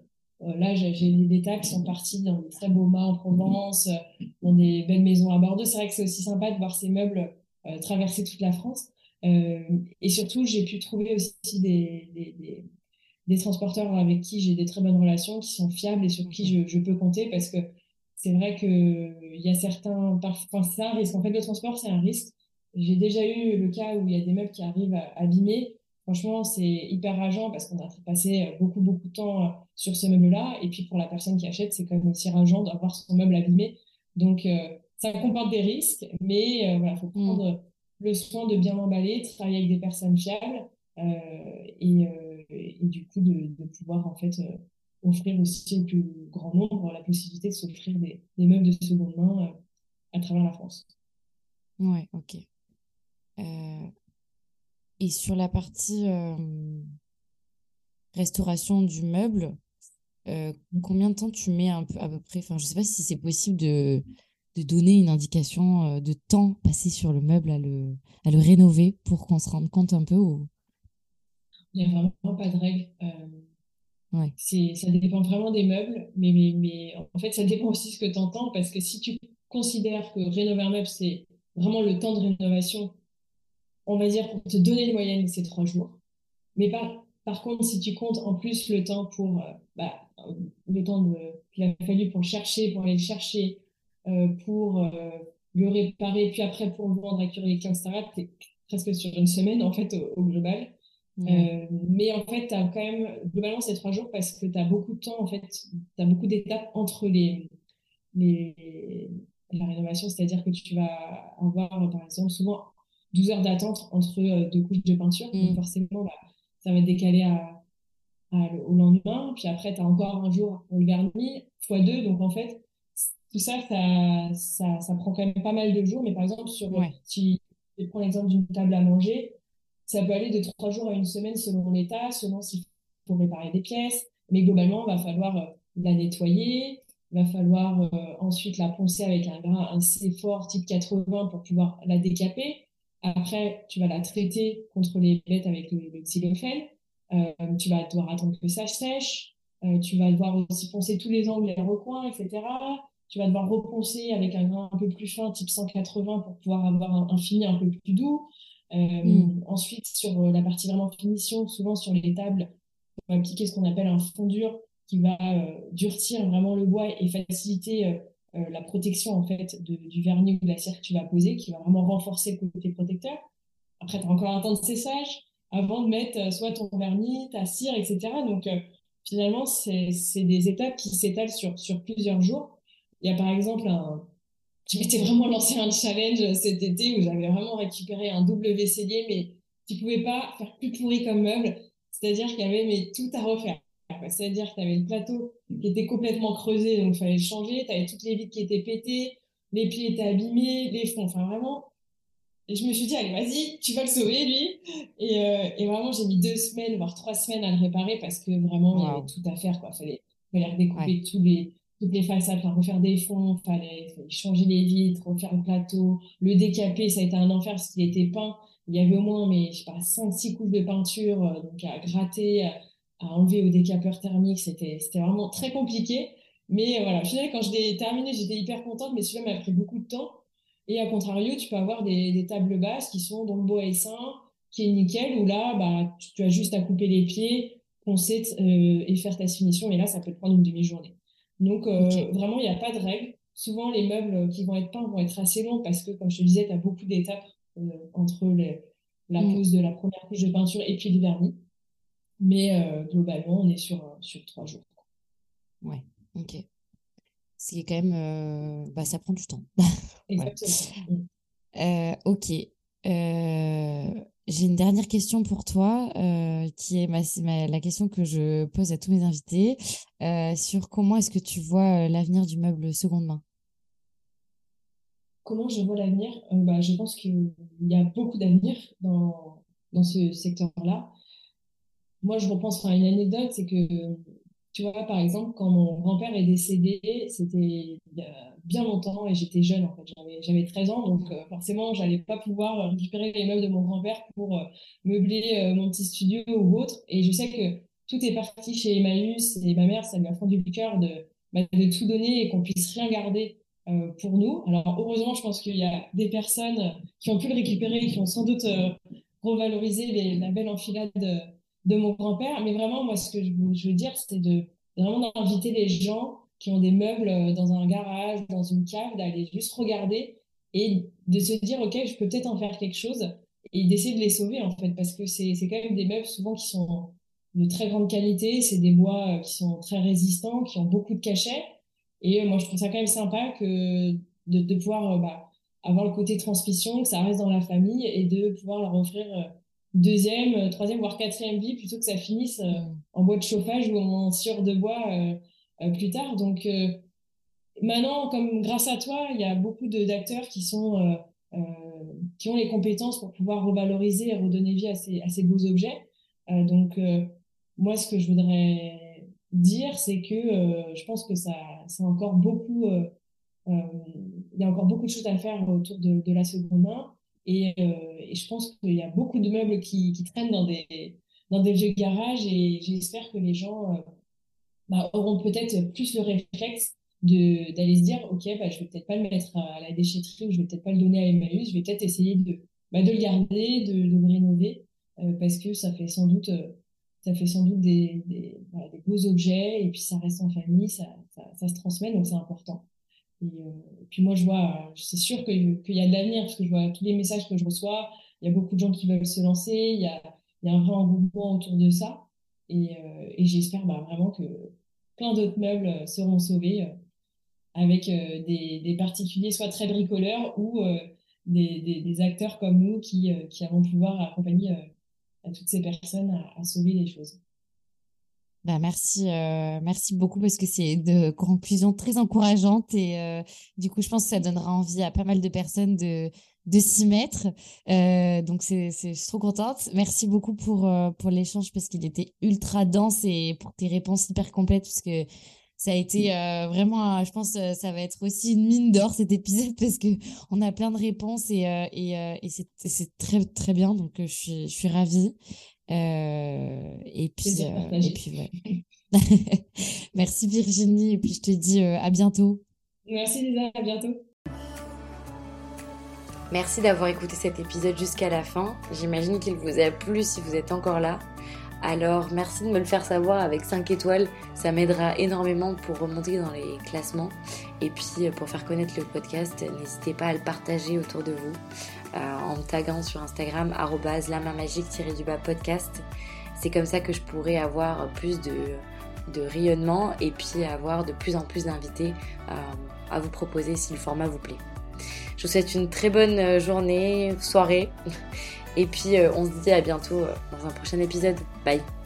là, j'ai des détails qui sont partis dans des très beaux mâts en Provence, euh, dans des belles maisons à Bordeaux. C'est vrai que c'est aussi sympa de voir ces meubles euh, traverser toute la France. et surtout, j'ai pu trouver aussi des, des, transporteurs avec qui j'ai des très bonnes relations, qui sont fiables et sur qui je, je peux compter parce que c'est vrai qu'il y a certains. Enfin, c'est un risque. En fait, le transport, c'est un risque. J'ai déjà eu le cas où il y a des meubles qui arrivent abîmés Franchement, c'est hyper rageant parce qu'on a passé euh, beaucoup, beaucoup de temps euh, sur ce meuble-là. Et puis pour la personne qui achète, c'est quand même aussi rageant d'avoir son meuble abîmé. Donc, euh, ça comporte des risques, mais voilà, il faut mm. prendre le soin de bien l'emballer, travailler avec des personnes fiables et, et, du coup de, de, pouvoir en fait offrir aussi au plus grand nombre la possibilité de s'offrir des, des, meubles de seconde main à travers la France. Ouais, ok. Et sur la partie euh, restauration du meuble, euh, combien de temps tu mets un peu, à peu près? Enfin, je ne sais pas si c'est possible de, de, donner une indication euh, de temps passé sur le meuble à le, à le rénover pour qu'on se rende compte un peu. Il n'y a vraiment pas de règle. Ouais. Ça dépend vraiment des meubles, mais, mais, mais en fait, ça dépend aussi de ce que tu entends, parce que si tu considères que rénover un meuble, c'est vraiment le temps de rénovation on va dire, pour te donner les moyennes, c'est trois jours. Mais par, par contre, si tu comptes en plus le temps pour, euh, bah, le temps qu'il a fallu pour le chercher, pour aller le chercher, euh, pour euh, le réparer, puis après pour le vendre, accueillir les clients, etc., tu es presque sur une semaine, en fait, au, global. mais en fait, tu as quand même, globalement, c'est trois jours parce que tu as beaucoup de temps, en fait, tu as beaucoup d'étapes entre les, les, la rénovation, c'est-à-dire que tu vas avoir, par exemple, souvent 12 heures d'attente entre euh, deux couches de peinture. Donc mm. forcément, bah, ça va décaler à, au lendemain. Puis après, tu as encore un jour pour le vernis, fois deux. Donc en fait, tout ça ça, ça, prend quand même pas mal de jours. Mais par exemple, sur, si je prends l'exemple d'une table à manger, ça peut aller de trois jours à une semaine selon l'état, selon s'il faut réparer des pièces. Mais globalement, il va falloir euh, la nettoyer, il va falloir euh, ensuite la poncer avec un grain assez fort, type 80, pour pouvoir la décaper. Après, tu vas la traiter contre les bêtes avec le, le xylophène. Euh, tu vas devoir attendre que ça sèche. Euh, tu vas devoir aussi poncer tous les angles, les recoins, etc. Tu vas devoir reponcer avec un grain un peu plus fin, type 180, pour pouvoir avoir un, fini un peu plus doux. Euh, hmm. Ensuite, sur la partie vraiment finition, souvent sur les tables, on va appliquer ce qu'on appelle un fondure qui va durcir vraiment le bois et faciliter la protection en fait du vernis ou de la cire que tu vas poser, qui va vraiment renforcer le côté protecteur. Après, tu as encore un temps de séchage avant de mettre euh, soit ton vernis, ta cire, etc. Donc, euh, finalement, c'est des étapes qui s'étalent sur, sur plusieurs jours. Il y a par exemple un. Je m'étais vraiment lancé un challenge cet été où j'avais vraiment récupéré un double vaisselier, mais tu pouvais pas faire plus pourri comme meuble. C'est-à-dire qu'il y avait mais, tout à refaire. C'est-à-dire que tu avais le plateau qui était complètement creusé, donc il fallait changer. Tu avais toutes les vitres qui étaient pétées, les pieds étaient abîmés, les fonds. Enfin, vraiment, et je me suis dit, allez, vas-y, tu vas le sauver, lui. Et, euh, et vraiment, j'ai mis deux semaines, voire trois semaines à le réparer parce que vraiment, il y avait tout à faire. Il fallait, fallait redécouper tous les, toutes les façades, enfin, refaire des fonds, il fallait, changer les vitres, refaire le plateau, le décaper. Ça a été un enfer parce qu'il était peint. Il y avait au moins, mais je sais pas, cinq, six couches de peinture, euh, donc à gratter, à, enlever au décapeur thermique. C'était vraiment très compliqué. Mais euh, voilà, au final, quand je l'ai terminé, j'étais hyper contente, mais celui-là m'a pris beaucoup de temps. Et à contrario, tu peux avoir des, des tables basses qui sont dont le bois est sain, qui est nickel, où là, bah, tu, as juste à couper les pieds, poncer euh, et faire ta finition. Et là, ça peut te prendre une demi-journée. Donc, euh, vraiment, il n'y a pas de règle. Souvent, les meubles qui vont être peints vont être assez longs parce que, comme je te disais, tu as beaucoup d'étapes euh, entre les, la mm. pose de la première couche de peinture et puis le vernis. Mais globalement, on est sur, sur trois jours. Ouais, ok c'est quand même. Euh, bah, ça prend du temps. Exactement. Euh, ok. Euh, j'ai une dernière question pour toi, qui est la question que je pose à tous mes invités, sur comment est-ce que tu vois l'avenir du meuble seconde main? Comment je vois l'avenir? Bah, Je pense qu'il y a beaucoup d'avenir dans, dans ce secteur-là. Moi, je repense à une anecdote, c'est que tu vois, par exemple, quand mon grand-père est décédé, c'était il y a bien longtemps et j'étais jeune, en fait, j'avais 13 ans, donc euh, forcément, j'allais pas pouvoir récupérer les meubles de mon grand-père pour euh, meubler euh, mon petit studio ou autre. Et je sais que tout est parti chez Emmaüs et ma mère, ça lui a fendu le cœur de, bah, de tout donner et qu'on puisse rien garder pour nous. Alors, heureusement, je pense qu'il y a des personnes qui ont pu le récupérer, qui ont sans doute revalorisé la belle enfilade de mon grand-père. Mais vraiment, moi, ce que je, veux dire, c'est de vraiment d'inviter les gens qui ont des meubles euh, dans un garage, dans une cave, d'aller juste regarder et de se dire, OK, je peux peut-être en faire quelque chose et d'essayer de les sauver, en fait, parce que c'est quand même des meubles souvent qui sont de très grande qualité, c'est des bois euh, qui sont très résistants, qui ont beaucoup de cachets. Et euh, moi, je trouve ça quand même sympa que de, pouvoir bah, avoir le côté transmission, que ça reste dans la famille et de pouvoir leur offrir deuxième, euh, troisième, voire quatrième vie plutôt que ça finisse euh, en bois de chauffage ou en sciure de bois euh, plus tard. Donc maintenant, comme grâce à toi, il y a beaucoup d'acteurs qui sont qui ont les compétences pour pouvoir revaloriser et redonner vie à ces, à ces beaux objets. donc moi, ce que je voudrais dire, c'est que je pense que ça, ça encore beaucoup, il y a encore beaucoup de choses à faire autour de, de la seconde main. Et, euh, et je pense qu'il y a beaucoup de meubles qui, traînent dans des, dans des vieux garages et j'espère que les gens euh, bah, auront peut-être plus le réflexe d'aller se dire ok bah, je vais peut-être pas le mettre à la déchetterie ou je vais peut-être pas le donner à Emmaüs je vais peut-être essayer de, bah, de le garder de, de le rénover euh, parce que ça fait sans doute ça fait sans doute des, des, des, beaux objets et puis ça reste en famille ça, ça, se transmet donc c'est important puis moi, je vois, c'est sûr qu'il y a de l'avenir, parce que je vois tous les messages que je reçois, il y a beaucoup de gens qui veulent se lancer, il y a, il y a un vrai engouement autour de ça. Et, euh, j'espère bah, vraiment que plein d'autres meubles seront sauvés euh, avec des, particuliers, soit très bricoleurs ou des, acteurs comme nous qui, qui allons pouvoir accompagner toutes ces personnes à sauver les choses. Bah merci, euh, merci beaucoup parce que c'est de conclusions très encourageantes et euh, du coup, je pense que ça donnera envie à pas mal de personnes de, de s'y mettre. Euh, donc, c'est, c'est, je suis trop contente. Merci beaucoup pour, pour l'échange parce qu'il était ultra dense et pour tes réponses hyper complètes parce que ça a été vraiment, je pense, ça va être aussi une mine d'or cet épisode parce que on a plein de réponses et, et, et c'est, c'est très, très bien. Donc, je suis, je suis ravie. Euh, et puis, euh, et puis Merci Virginie, et puis je te dis euh, à bientôt. Merci Lisa, à bientôt. Merci d'avoir écouté cet épisode jusqu'à la fin. J'imagine qu'il vous a plu si vous êtes encore là. Alors merci de me le faire savoir avec 5 étoiles, ça m'aidera énormément pour remonter dans les classements. Et puis pour faire connaître le podcast, n'hésitez pas à le partager autour de vous. Euh, en me taguant sur Instagram la podcast. C'est comme ça que je pourrais avoir plus de, rayonnement et puis avoir de plus en plus d'invités euh, à vous proposer si le format vous plaît. Je vous souhaite une très bonne euh, journée, soirée et puis on se dit à bientôt dans un prochain épisode. Bye